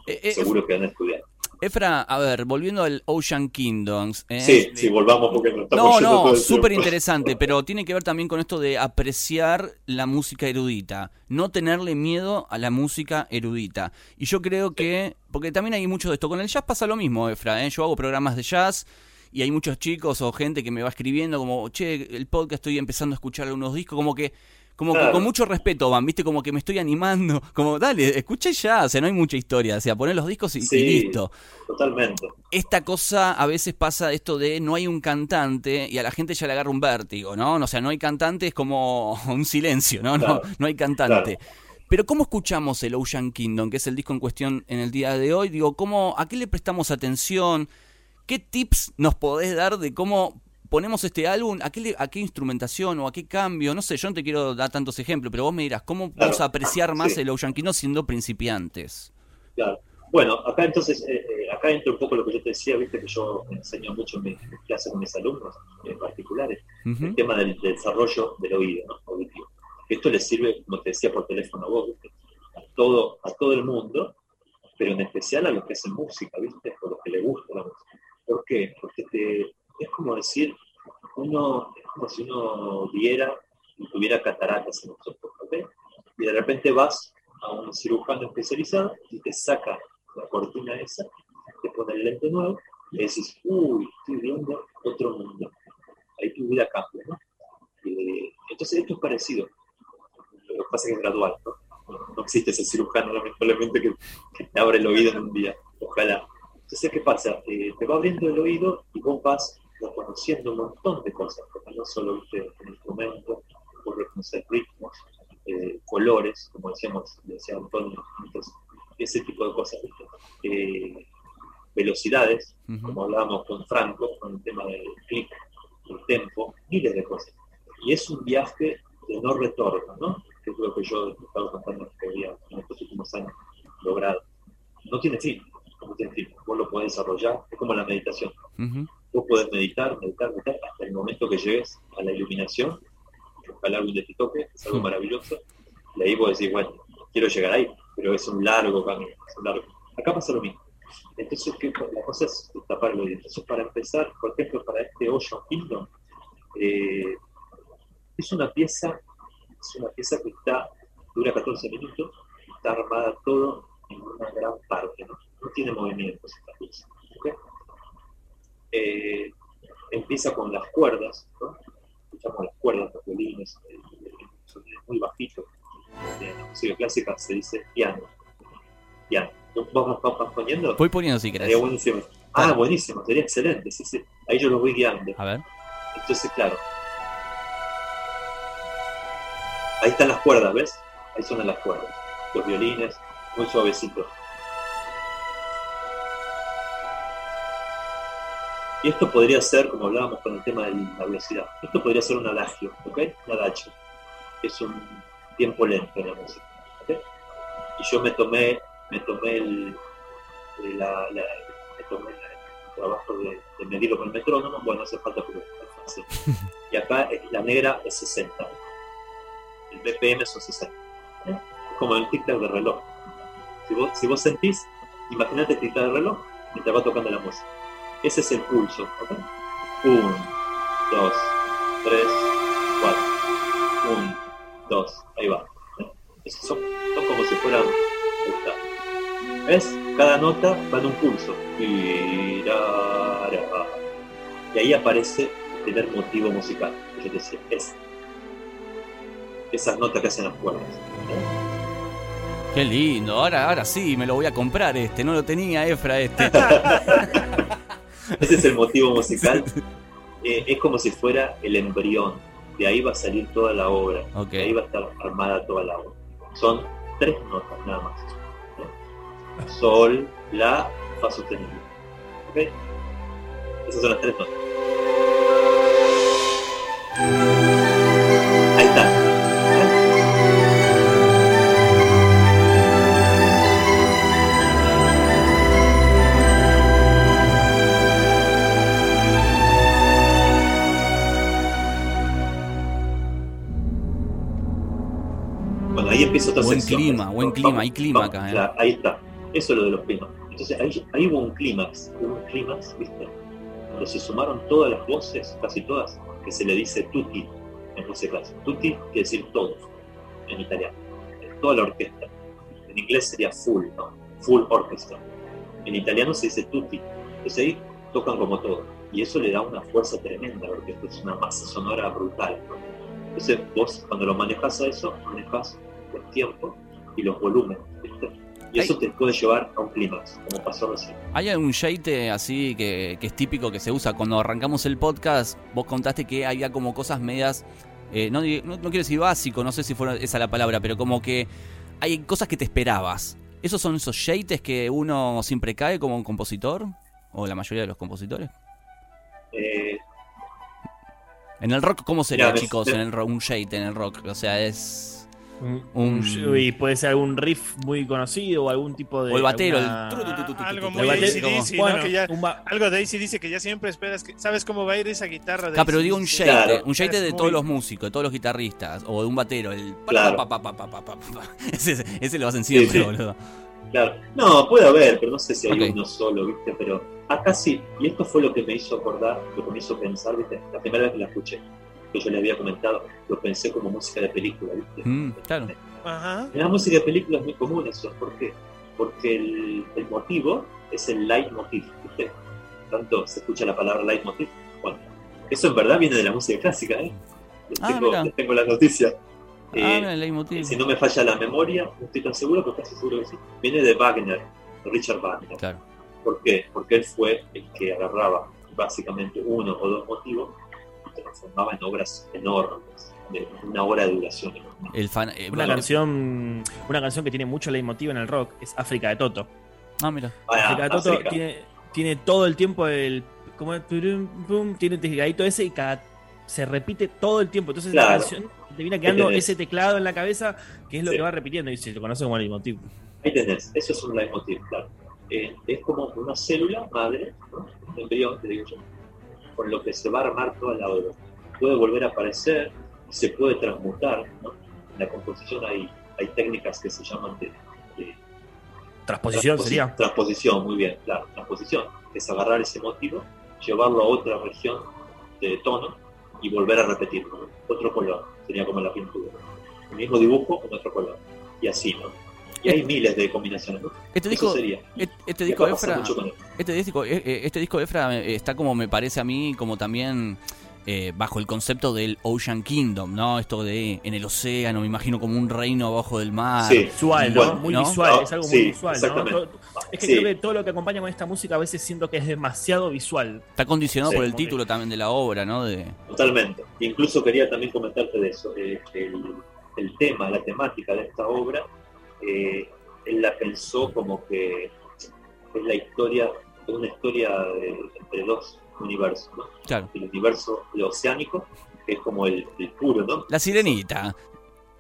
Eh, eh, Seguro que han estudiado. Efra, a ver, volviendo al Ocean Kingdoms. eh, Sí, sí, volvamos porque nos estamos No, no, súper interesante, pero tiene que ver también con esto de apreciar la música erudita, no tenerle miedo a la música erudita. Y yo creo que, porque también hay mucho de esto, con el jazz pasa lo mismo, Efra, ¿eh? yo hago programas de jazz y hay muchos chicos o gente que me va escribiendo como, che, el podcast estoy empezando a escuchar algunos discos, como que... Como que con mucho respeto van, viste, como que me estoy animando, como dale, escuché ya, o sea, no hay mucha historia, o sea, poner los discos y, listo Totalmente. esta cosa a veces pasa esto de no hay un cantante y a la gente ya le agarra un vértigo, ¿no? O sea, no hay cantante es como un silencio, ¿no? No, Claro. no hay cantante. Pero ¿cómo escuchamos el Ocean Kingdom, que es el disco en cuestión en el día de hoy? Digo, ¿cómo, ¿a qué le prestamos atención? ¿Qué tips nos podés dar de cómo ponemos este álbum? ¿A qué, le- a qué instrumentación o a qué cambio? No sé, yo no te quiero dar tantos ejemplos, pero vos me dirás, ¿cómo vamos a apreciar más sí. el Ocean Kingdom siendo principiantes? Claro. Bueno, acá entonces, eh, eh, acá entra un poco lo que yo te decía, viste que yo enseño mucho en mis clases con mis alumnos en particulares, el tema del, del desarrollo del oído, ¿no? Auditivo. Esto le sirve, como te decía por teléfono a vos, ¿viste? A todo, a todo el mundo, pero en especial a los que hacen música, ¿viste? O los que les gusta la música. ¿Por qué? Porque te, es como decir, uno, es como si uno viera y tuviera cataratas en los ojos, ¿ok? Y de repente vas a un cirujano especializado y te saca la cortina esa, te pone el lente nuevo y decís, uy, estoy viendo otro mundo. Ahí tu vida cambia, ¿no? Eh, entonces esto es parecido. Lo que pasa es que es gradual. No, no existe ese cirujano, lamentablemente, que, que te abre el oído en un día. Ojalá. Entonces, ¿qué pasa? Eh, te va abriendo el oído y vos vas reconociendo un montón de cosas, porque no solo viste un instrumento, vos reconocer ritmos, eh, colores, como decíamos, decía Antonio, entonces, ese tipo de cosas. Eh, velocidades, Ujú. como hablábamos con Franco, con el tema del clic, el tempo, miles de cosas. Y es un viaje de no retorno, ¿no? Que es lo que yo he estado contando que había en estos últimos años logrado. No tiene fin, no tiene fin. Vos lo podés desarrollar, es como la meditación. Ujú. Vos podés meditar, meditar, meditar, hasta el momento que llegues a la iluminación, ojalá algún día te toque, es algo maravilloso, y ahí vos decís, bueno, quiero llegar ahí, pero es un largo camino, es un largo. Acá pasa lo mismo. Entonces, ¿qué, la cosa es tapar el oído. Entonces, para empezar, por ejemplo, para este Ocean Kingdom, eh, es una pieza, es una pieza que está, dura 14 minutos, está armada todo en una gran parte, ¿no? No tiene movimientos esta pieza. ¿ok? Eh, empieza con las cuerdas, ¿no? Escuchamos las cuerdas, los violines, el, el sonido muy bajito. En la música clásica se dice piano. Piano. ¿Vos vas, poniendo? Voy poniendo si querés. Sería buenísimo. Ah, buenísimo, sería excelente. Sí, sí. Ahí yo los voy guiando. A ver. Entonces, claro. Ahí están las cuerdas, ¿ves? Ahí suenan las cuerdas. Los violines, muy suavecitos. Y esto podría ser, como hablábamos con el tema de la velocidad, esto podría ser un adagio, ¿ok? Un adagio. Es un tiempo lento en la música. ¿ok? Y yo me tomé, me tomé el, la, la- me tomé el trabajo de, de medirlo con el metrónomo, bueno, hace falta porque. Y acá eh, la negra es 60. El BPM son 60. ¿eh? Es como el tic-tac del reloj. Si vos, si vos sentís, imagínate el tic-tac del reloj mientras va tocando la música. Ese es el pulso. ¿ok? Un, dos, tres, cuatro. Un, dos, ahí va. Esos son, son como si fueran. ¿Ves? Cada nota va en un pulso. Y, ahí aparece el primer motivo musical. que Yo decía, es esas notas que hacen las cuerdas. ¿eh? Qué lindo. Ahora, ahora sí, me lo voy a comprar este. No lo tenía Efra este. Ese es el motivo musical. Eh, es como si fuera el embrión. De ahí va a salir toda la obra. De ahí va a estar armada toda la obra. Son tres notas nada más. ¿eh? Sol, La, Fa sostenido. ¿Ok? Esas son las tres notas. Buen clima, buen clima, hay clima Vamos, acá, ¿eh? claro, ahí está. Eso es lo de los climas. Entonces ahí, ahí hubo un clímax, hubo un clímax, ¿viste? Donde se sumaron todas las voces, casi todas, que se le dice tutti en música clásica. Tutti quiere decir todos en italiano. Toda la orquesta. En inglés sería full, ¿no? Full orchestra. En italiano se dice tutti. Entonces ahí tocan como todos. Y eso le da una fuerza tremenda a la orquesta, es una masa sonora brutal. ¿no? Entonces vos cuando lo manejas a eso, manejas el tiempo y los volúmenes, ¿viste? Y eso te puede llevar a un clímax, como pasó recién. ¿Hay algún shite así que, que es típico que se usa? Cuando arrancamos el podcast, vos contaste que había como cosas medias. eh, no, no, no quiero decir básico, no sé si fue esa la palabra, pero como que hay cosas que te esperabas. ¿Esos son esos shates que uno siempre cae como un compositor? ¿O la mayoría de los compositores? Eh, En el rock, ¿cómo sería, Ya, ves, chicos? ves. En el rock, un shade en el rock. O sea, es. Un, y puede ser algún riff muy conocido o algún tipo de. O el batero, alguna- el Algo muy AC/DC, Algo de AC dice que ya siempre esperas que sabes cómo va a ir esa guitarra de Ah, pero digo un AC/DC. shade, Claro. un shade de muy- todos los músicos, de todos los guitarristas, o de un batero, el pa, Claro. pa, pa, pa, pa, pa, pa, pa. Ese, ese lo hacen siempre, Sí, sí. boludo. Claro, no, puede haber, pero no sé si hay uno solo, ¿viste? Pero acá sí, y esto fue lo que me hizo acordar, lo que me hizo pensar, ¿viste? La primera vez que la escuché, que yo le había comentado, lo pensé como música de película, ¿viste? Mm, claro. Ajá. La música de película es muy común eso, ¿por qué? Porque el, el motivo es el leitmotiv, ¿viste? Tanto se escucha la palabra leitmotiv, bueno, eso en verdad viene de la música clásica, ¿eh? Les, Ah, tengo, les tengo las noticias. Ah, Eh, mira, el leitmotiv. si no me falla la memoria, no estoy tan seguro, pero casi seguro que sí. Viene de Wagner, de Richard Wagner. Claro. ¿Por qué? Porque él fue el que agarraba básicamente uno o dos motivos transformaba en obras enormes, de una hora de duración. enorme. El fan, eh, Una canción, una canción que tiene mucho leitmotiv en el rock es África de Toto. Ah, mira. Ah, África de Toto África. tiene, tiene todo el tiempo el. Como pum, tiene tecladito ese y cada, se repite todo el tiempo. Entonces la canción te viene quedando ese teclado en la cabeza que es lo Sí. que va repitiendo y se lo conoce como leitmotiv. Ahí tenés, eso es un leitmotiv, claro. Eh, es como una célula madre, ¿no? un embrión, te digo yo, con lo que se va a armar toda la obra. Puede volver a aparecer, se puede transmutar. ¿no? En la composición hay, hay técnicas que se llaman de, de Transposición Transposi- sería. Transposición, muy bien, claro. Transposición es agarrar ese motivo, llevarlo a otra región de tono y volver a repetirlo. ¿no? Otro color, sería como la pintura. El mismo dibujo con otro color. Y así, ¿no? Y hay miles de combinaciones. ¿no? Este Eso disco, sería. este, este disco Efra, mucho con él. este disco, eh, eh, este disco Efra eh, está como me parece a mí, como también eh, bajo el concepto del Ocean Kingdom, ¿no? Esto de en el océano, me imagino como un reino abajo del mar. Sí, Visual, ¿no? Bueno, muy ¿no? visual, es algo sí, muy visual, ¿no? exactamente. Todo- es que Sí. creo que todo lo que acompaña con esta música a veces siento que es demasiado visual. Está condicionado Sí, por el que- título también de la obra, ¿no? De, Totalmente. Incluso quería también comentarte de eso. eh, el, el tema, la temática de esta obra, eh, él la pensó como que es la historia, es una historia de- entre dos, universo, ¿no? Claro. El universo oceánico, que es como el, el puro, ¿no? La sirenita.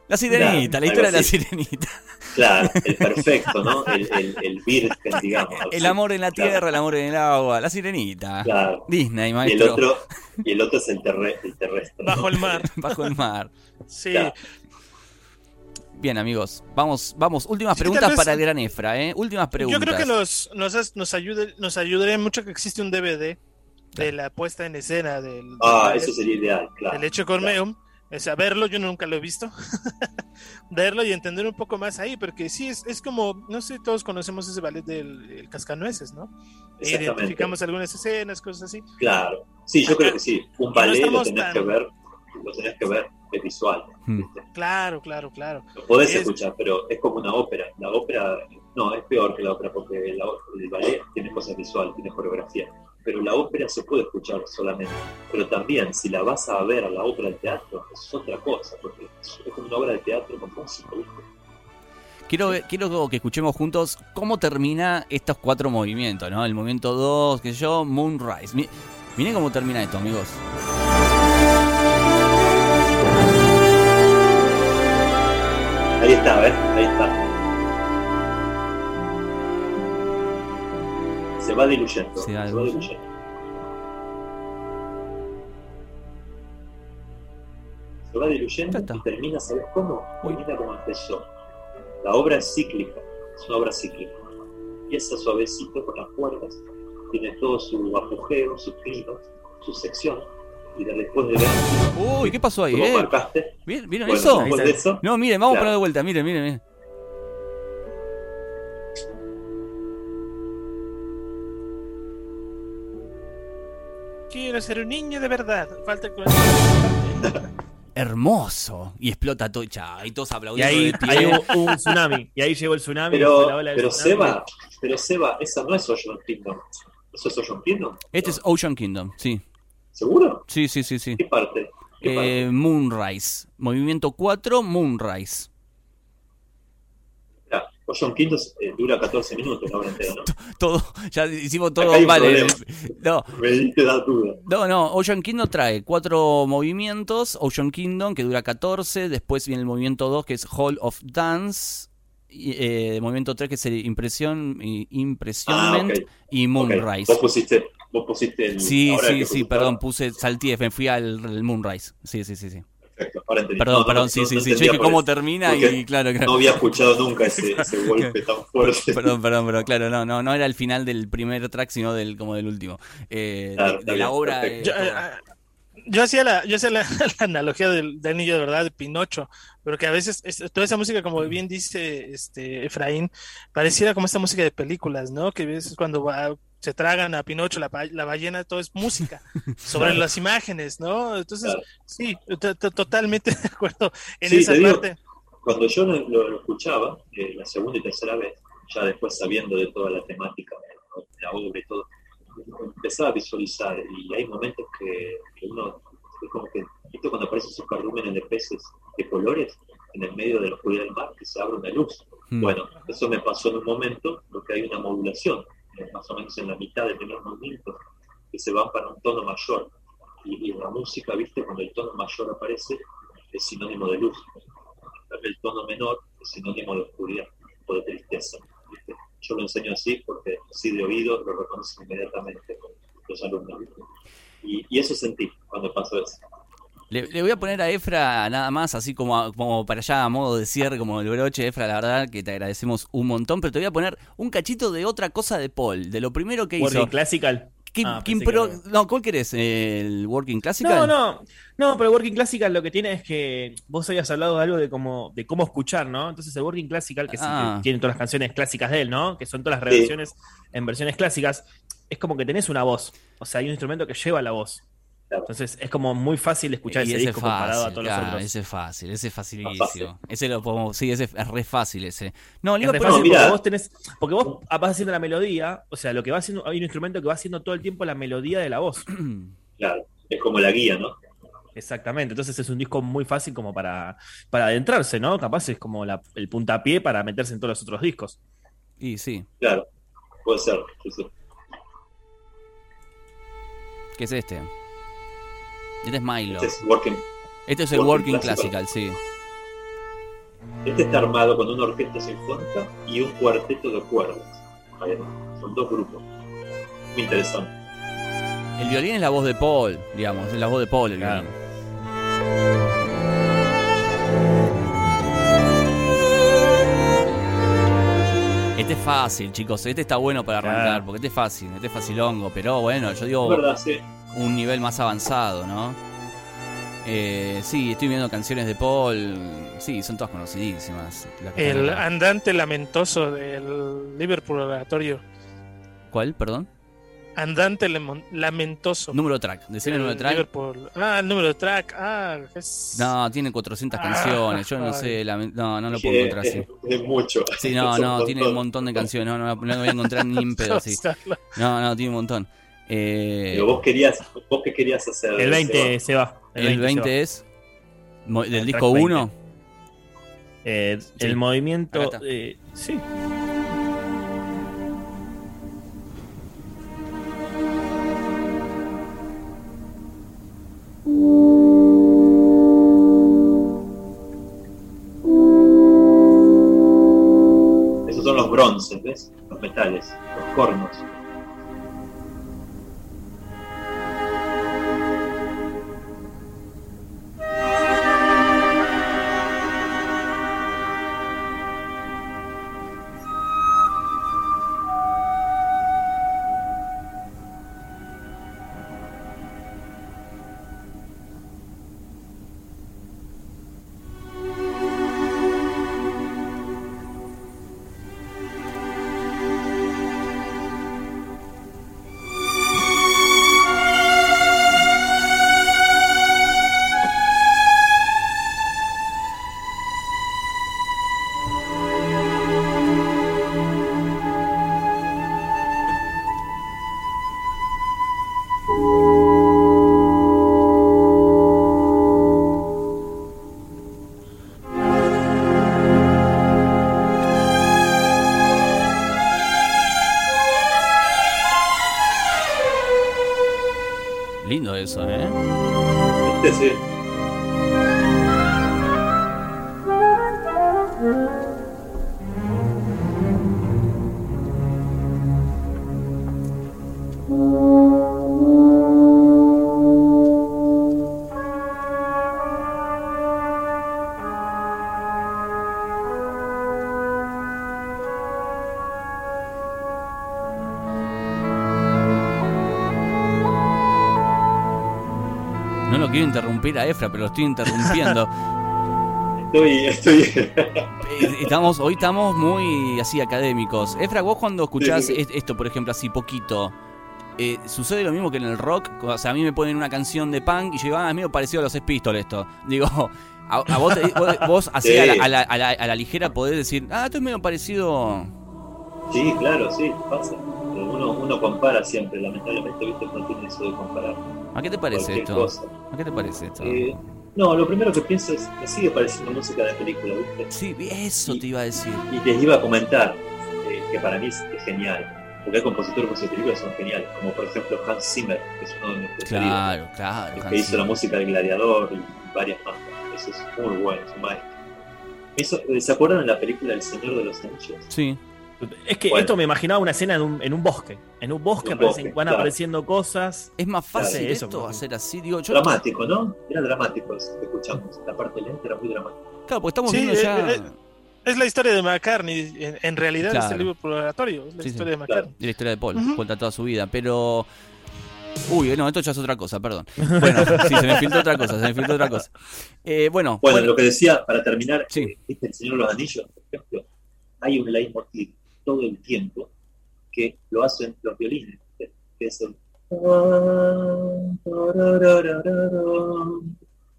La sirenita, la historia de la sirenita. Claro, el perfecto, ¿no? El, el, el virgen, digamos. El así. amor en la Claro, tierra, el amor en el agua, la sirenita. Claro. Disney, Y el maestro. otro, y el otro es el, terre- el terrestre. ¿no? Bajo el mar. Bajo el mar. Sí. Claro. Bien, amigos. Vamos, vamos. Últimas Sí, preguntas vez- para el gran Efra, ¿eh? Últimas preguntas. Yo creo que nos, nos, has- nos, ayude, nos ayudaría mucho que existe un DVD de la puesta en escena del, Ah, del- eso sería ideal, claro. del hecho Cormeum. O sea, verlo, yo nunca lo he visto. verlo y entender un poco más ahí, porque sí, es, es como, no sé, todos conocemos ese ballet del el Cascanueces, ¿no? Identificamos algunas escenas, cosas así. Claro. Sí, yo creo que sí. Un no ballet lo estamos tenés tan- que ver, lo tenés que ver, es visual. Hmm. ¿viste? Claro, claro, claro. Lo podés Es- escuchar, pero es como una ópera. La ópera, no, es peor que la ópera porque la el ballet tiene cosas visuales, tiene coreografía. Pero la ópera se puede escuchar solamente. Pero también, si la vas a ver a la ópera del teatro, es otra cosa, porque es es como una obra de teatro con música, ¿viste? Quiero, quiero que escuchemos juntos cómo termina estos cuatro movimientos, ¿no? El movimiento 2, que yo, Moonrise. Mi- Miren cómo termina esto, amigos. Ahí está, ¿ves? Ahí está. Se va diluyendo. Se va diluyendo. Se va diluyendo y termina, ¿sabes cómo? Termina como empezó. La obra es cíclica, es una obra cíclica. Empieza suavecito con las cuerdas, tiene todo su apogeo, su clima, su sección, y de- después de ver Uy, ¿qué pasó ahí, cómo eh? marcaste, ¿Vieron, ¿vieron bueno, eso? después de eso, No, miren, vamos a Claro. poner de vuelta, miren, miren, miren. Quiero ser un niño de verdad. Falta con Hermoso. Y explota todo, cha, y todos Y aplaudiendo ahí, de pie. ahí hubo, un tsunami. Y ahí llegó el tsunami. pero, la ola pero tsunami. Seba, pero Seba, esa no es Ocean Kingdom. ¿Eso es Ocean Kingdom? Este es Ocean Kingdom, sí. ¿Seguro? Sí, sí, sí, sí. ¿Qué parte? ¿Qué Eh, parte? Moonrise. Movimiento 4, Moonrise. Ocean Kingdom eh, dura 14 minutos la obra entera, ¿no? Todo, ya hicimos todo mal. problema. No, Me diste dar duda. No, no, Ocean Kingdom trae cuatro movimientos. Ocean Kingdom, que dura 14. Después viene el movimiento 2, que es Hall of Dance. Y, eh, movimiento 3, que es el Impresión, y- Impressionment. Ah, ok. Y Moonrise. Vos pusiste, vos pusiste el. Sí, ahora sí, sí, perdón, puse, salté, me fui al, al Moonrise. Sí, sí, sí, sí. Perfecto, ahora entendí. Perdón, No, perdón, no, sí, no sí, sí. Yo dije cómo eso. termina Porque y claro, claro. No había escuchado nunca ese, ese golpe tan fuerte. Perdón, perdón, pero claro, no, no, no era el final del primer track, sino del como del último. Eh, de- Claro, de, está la bien, obra. eh, Yo, hacía la, yo hacía la, la analogía del, del niño de verdad de Pinocho, pero que a veces es- toda esa música, como bien dice este Efraín, pareciera como esta música de películas, ¿no? Que a veces cuando va- se tragan a Pinocho, la, la ballena, todo es música sobre Claro. las imágenes, ¿no? Entonces, Claro. sí, to- to- totalmente de acuerdo en Sí, esa digo, parte. Cuando yo lo, lo- lo escuchaba, eh, la segunda y tercera vez, ya después sabiendo de toda la temática de la obra y todo, empezaba a visualizar y hay momentos que, que uno, es como que, ¿viste cuando aparecen esos cardúmenes de peces de colores en el medio de la oscuridad del mar, que se abre una luz? hmm. Bueno, eso me pasó en un momento porque hay una modulación, eh, más o menos en la mitad del primer movimiento, que se van para un tono mayor. Y, y en la música, viste, cuando el tono mayor aparece, es sinónimo de luz. El tono menor es sinónimo de oscuridad o de tristeza. ¿viste? Yo lo enseño así porque así de oído lo reconocen inmediatamente los alumnos. Y, y eso sentí cuando pasó eso. Le, le voy a poner a Efra nada más, así como, a- como para allá a modo de cierre, como el broche, Efra, la verdad que te agradecemos un montón, pero te voy a poner un cachito de otra cosa de Paul, de lo primero que Working hizo. Classical. Ah, que no. ¿cuál querés? ¿El Working Classical? No, no, no, pero el Working Classical lo que tiene es que vos habías hablado de algo de cómo, de cómo escuchar, ¿no? Entonces el Working Classical, que, es que Ah. tiene todas las canciones clásicas de él, ¿no? Que son todas las reversiones en versiones clásicas, es como que tenés una voz. O sea, hay un instrumento que lleva la voz. Claro. Entonces es como muy fácil escuchar Y ese ese disco comparado a fácil, todos claro, los otros. ese es fácil, ese es fácil. facilísimo. Ese lo podemos, sí, ese es re fácil ese. No, le Es re fácil porque vos tenés, porque vos vas haciendo la melodía, o sea, lo que va haciendo, hay un instrumento que va haciendo todo el tiempo la melodía de la voz. Claro, es como la guía, ¿no? Exactamente, entonces es un disco muy fácil como para, para adentrarse, ¿no? Capaz es como la- el puntapié para meterse en todos los otros discos. Y sí. Claro, puede ser. sí, sí. ¿Qué es este? Este es Milo. Este es Working. Este es el Working Working Classical. Classical, sí. Este está armado con una orquesta sinfónica y un cuarteto de cuerdas. Además, son dos grupos. Muy interesante. El violín es la voz de Paul, digamos, es la voz de Paul el Claro. violín. Este es fácil, chicos. Este está bueno para arrancar, Claro. porque este es fácil, este es facilongo. Pero bueno, yo digo Es verdad, sí. Un nivel más avanzado, ¿no? Eh, sí, estoy viendo canciones de Paul. Sí, son todas conocidísimas. El andante lamentoso del Liverpool oratorio. ¿Cuál? Perdón. Andante lamentoso. Número track. Decime el número track. Liverpool. Ah, el número de track. Ah, es... No, tiene 400 Ah, canciones. Yo no ay. sé. la- no, no lo puedo encontrar así. es, mucho. Sí, no, no, un tiene un montón. montón de canciones. No, no, no lo voy a encontrar ni en pedo así. No, no, tiene un montón. Eh, Pero vos querías, vos qué querías hacer. El 20 se va. el 20 se va. es mo- del El disco track 1. Eh, Sí. El movimiento. eh, sí. Esos son los bronces, ¿ves? Los metales, los cornos. Interrumpir a Efra, pero lo estoy interrumpiendo. Estoy, estoy. Eh, estamos, hoy estamos muy así académicos. Efra, vos cuando escuchás Sí, esto, por ejemplo, así poquito, eh, ¿sucede lo mismo que en el rock? O sea, a mí me ponen una canción de punk y yo digo, ah, es medio parecido a los Pistols esto. Digo, a, a vos, te- vos, vos así Sí. a, la, a la- a la- a la ligera podés decir, ah, esto es medio parecido. Sí, claro, sí, pasa. Uno, uno compara siempre, lamentablemente, viste, no tiene eso de comparar ¿A qué te parece esto? cosa. ¿A qué te parece esto? Eh, no, lo primero que pienso es, me sigue pareciendo música de película, ¿viste? Sí, eso te iba a decir. Y les iba a comentar eh, que para mí es, es genial, porque hay compositores de música de película que son geniales, como por ejemplo Hans Zimmer, que es uno de mis preferidos, Claro, claro. el que Hans hizo la música del Gladiador y varias más. Eso es muy bueno, es un maestro. Eso, ¿Se acuerdan de la película El Señor de los Anillos? Sí. Es que Bueno. esto me imaginaba una escena en un, en un bosque. En un bosque Un aparecen- bosque, van claro. apareciendo cosas. Es más fácil Claro, eso, esto hacer así. Digo, yo, Dramático, ¿no? Era dramático eso que escuchamos. La parte lenta era muy dramática. Claro, porque estamos Sí, viendo eh, ya. eh, Es la historia de McCartney. En, en realidad es el libro oratorio. Es la Sí, sí. historia de Claro. McCartney. de la historia de Paul, Ujú. cuenta toda su vida, pero... Uy, no, esto ya es otra cosa, perdón. Bueno, sí, se me filtró otra cosa, se me filtró otra cosa. Eh, bueno, Bueno, bueno, lo que decía, para terminar, Sí. eh, ¿viste El Señor de los Anillos, por ejemplo? Hay un leitmotiv todo el tiempo que lo hacen los violines, que es el...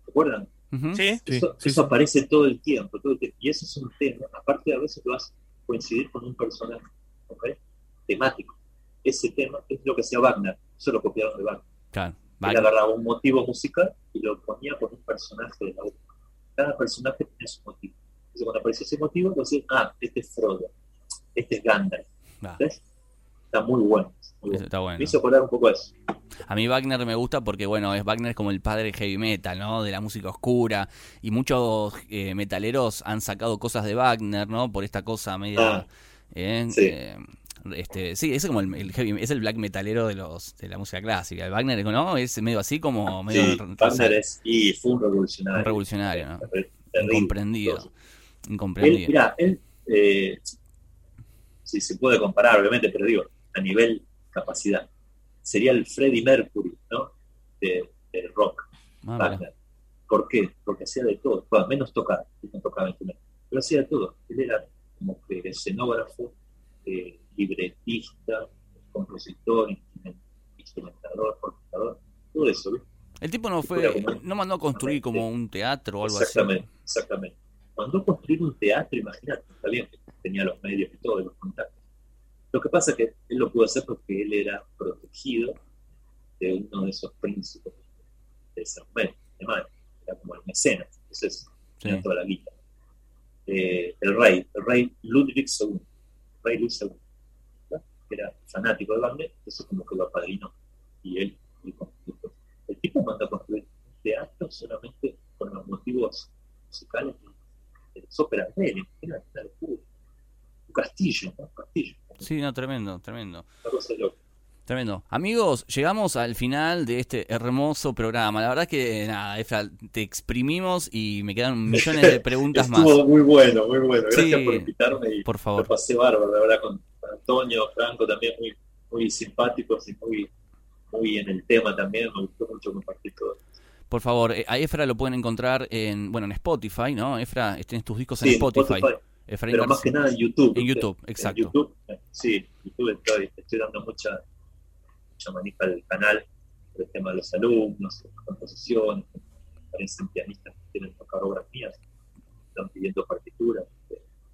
¿Se acuerdan? ujú, Sí, Sí, eso, sí, eso sí. aparece todo el tiempo, todo el tiempo. Y eso es un tema, aparte a veces lo vas a coincidir con un personaje ¿ok? temático. Ese tema es lo que hacía Wagner, eso lo copiaron de Wagner. claro, Él agarraba un motivo musical y lo ponía con un personaje de la obra. Cada personaje tiene su motivo. Entonces cuando apareció ese motivo, decían, ah, este es Frodo, este es Gandalf. está muy bueno. muy bueno. Está bueno. Me hizo acordar un poco eso. A mí Wagner me gusta porque, bueno, es Wagner como el padre heavy metal, ¿no? De la música oscura. Y muchos eh, metaleros han sacado cosas de Wagner, ¿no? Por esta cosa media... Ah, eh, sí. eh, este, sí, es como el, el heavy, es el black metalero de los de la música clásica. El Wagner, ¿no? Es medio así como medio Sí, Wagner es, y fue un revolucionario. un revolucionario, ¿no? Terrible. Incomprendido. Todo. Él, Incomprendido. mira, él, eh, si se puede comparar, obviamente, pero digo, a nivel capacidad, sería el Freddie Mercury, ¿no? De, del rock, Ah. Wagner. ¿Por qué? Porque hacía de todo, bueno, menos tocar, no tocaba instrumentos, pero hacía de todo. Él era como que escenógrafo, eh, libretista, compositor, instrument- instrumentador, orquestador, todo eso, ¿ves? El tipo no fue, como- no mandó a construir como un teatro o algo así. Exactamente, exactamente. Mandó construir un teatro, imagínate, está bien que tenía los medios y todo, y los contactos. Lo que pasa es que él lo pudo hacer porque él era protegido de uno de esos príncipes de ese momento, de Alemania. Era como el mecenas, entonces tenía Sí. toda la guita. Eh, el rey, el rey Ludwig II, el rey Luis II, que era fanático de Wagner, entonces como que lo apadrinó. Y él, construyó. el tipo mandó a construir un teatro solamente con los motivos musicales de, óperas de él, era una locura. Un castillo, ¿no? Un castillo, Sí, no, tremendo, tremendo. una cosa loca. Tremendo. Amigos, llegamos al final de este hermoso programa. La verdad que, nada, Efra, te exprimimos y me quedan millones de preguntas más. Estuvo muy bueno, muy bueno. Gracias Sí, por invitarme y Por lo favor. pasé bárbaro, la verdad, con, con Antonio, Franco también muy, muy simpáticos y muy, muy en el tema también. Me gustó mucho compartir todo. Por favor, eh, a Efra lo pueden encontrar en, bueno, en Spotify, ¿no? Efra, tienes tus discos en Spotify. Spotify, pero más que nada en YouTube. En. YouTube, exacto. En YouTube, sí, YouTube estoy, estoy dando mucha, mucha manija al canal por el tema de los alumnos, las composiciones, aparecen pianistas que quieren tocar obras mías, están pidiendo partituras,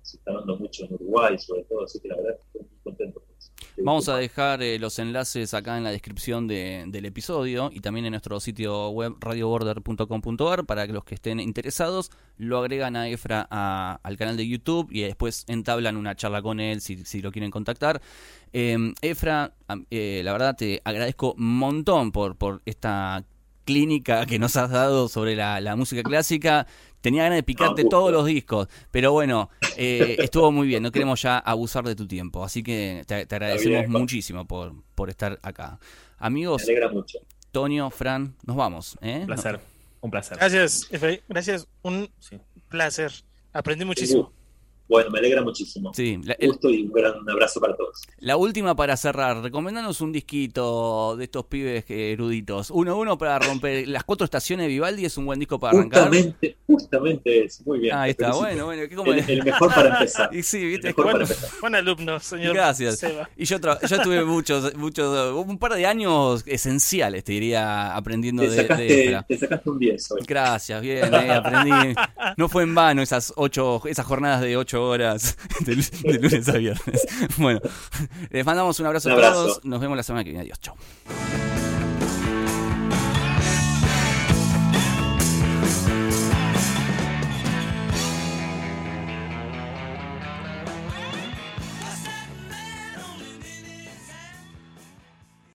se está dando mucho en Uruguay, sobre todo, así que la verdad estoy muy contento eso. Vamos a dejar eh, los enlaces acá en la descripción de- del episodio y también en nuestro sitio web radioborder.com.ar para que los que estén interesados lo agregan a Efra a- al canal de YouTube y después entablan una charla con él si, si lo quieren contactar. Eh, Efra, eh, la verdad te agradezco un montón por, por esta clínica que nos has dado sobre la, la música clásica. Tenía ganas de picarte No, todos los discos, pero bueno, eh, estuvo muy bien. No queremos ya abusar de tu tiempo, así que te, te agradecemos bien, muchísimo por, por estar acá. Me Amigos, alegra mucho. Tonio, Fran, nos vamos. ¿eh? Un placer, un placer. Gracias. Gracias. Un Sí. placer. Aprendí muchísimo. Bueno, me alegra muchísimo. Sí, la, el- Gusto y un gran abrazo para todos. la última para cerrar. Recomendanos un disquito de estos pibes eruditos. Uno a uno para romper. Las cuatro estaciones de Vivaldi es un buen disco para arrancar. Justamente, justamente es. Muy bien. Ahí está, bueno, bueno. ¿qué como- El, el mejor para empezar. Y sí, viste, El es que mejor bueno, para empezar. Buen alumno, señor. Gracias. Seba. Y yo, tra- yo tuve muchos, muchos, un par de años esenciales, te diría, aprendiendo Te de, de sacaste, Efra. te sacaste un 10 hoy. Gracias, bien, eh, aprendí. No fue en vano esas ocho, esas jornadas de ocho horas de, de lunes a viernes. Bueno, les mandamos un abrazo Un a abrazo. todos. Nos vemos la semana que viene. Adiós, chau.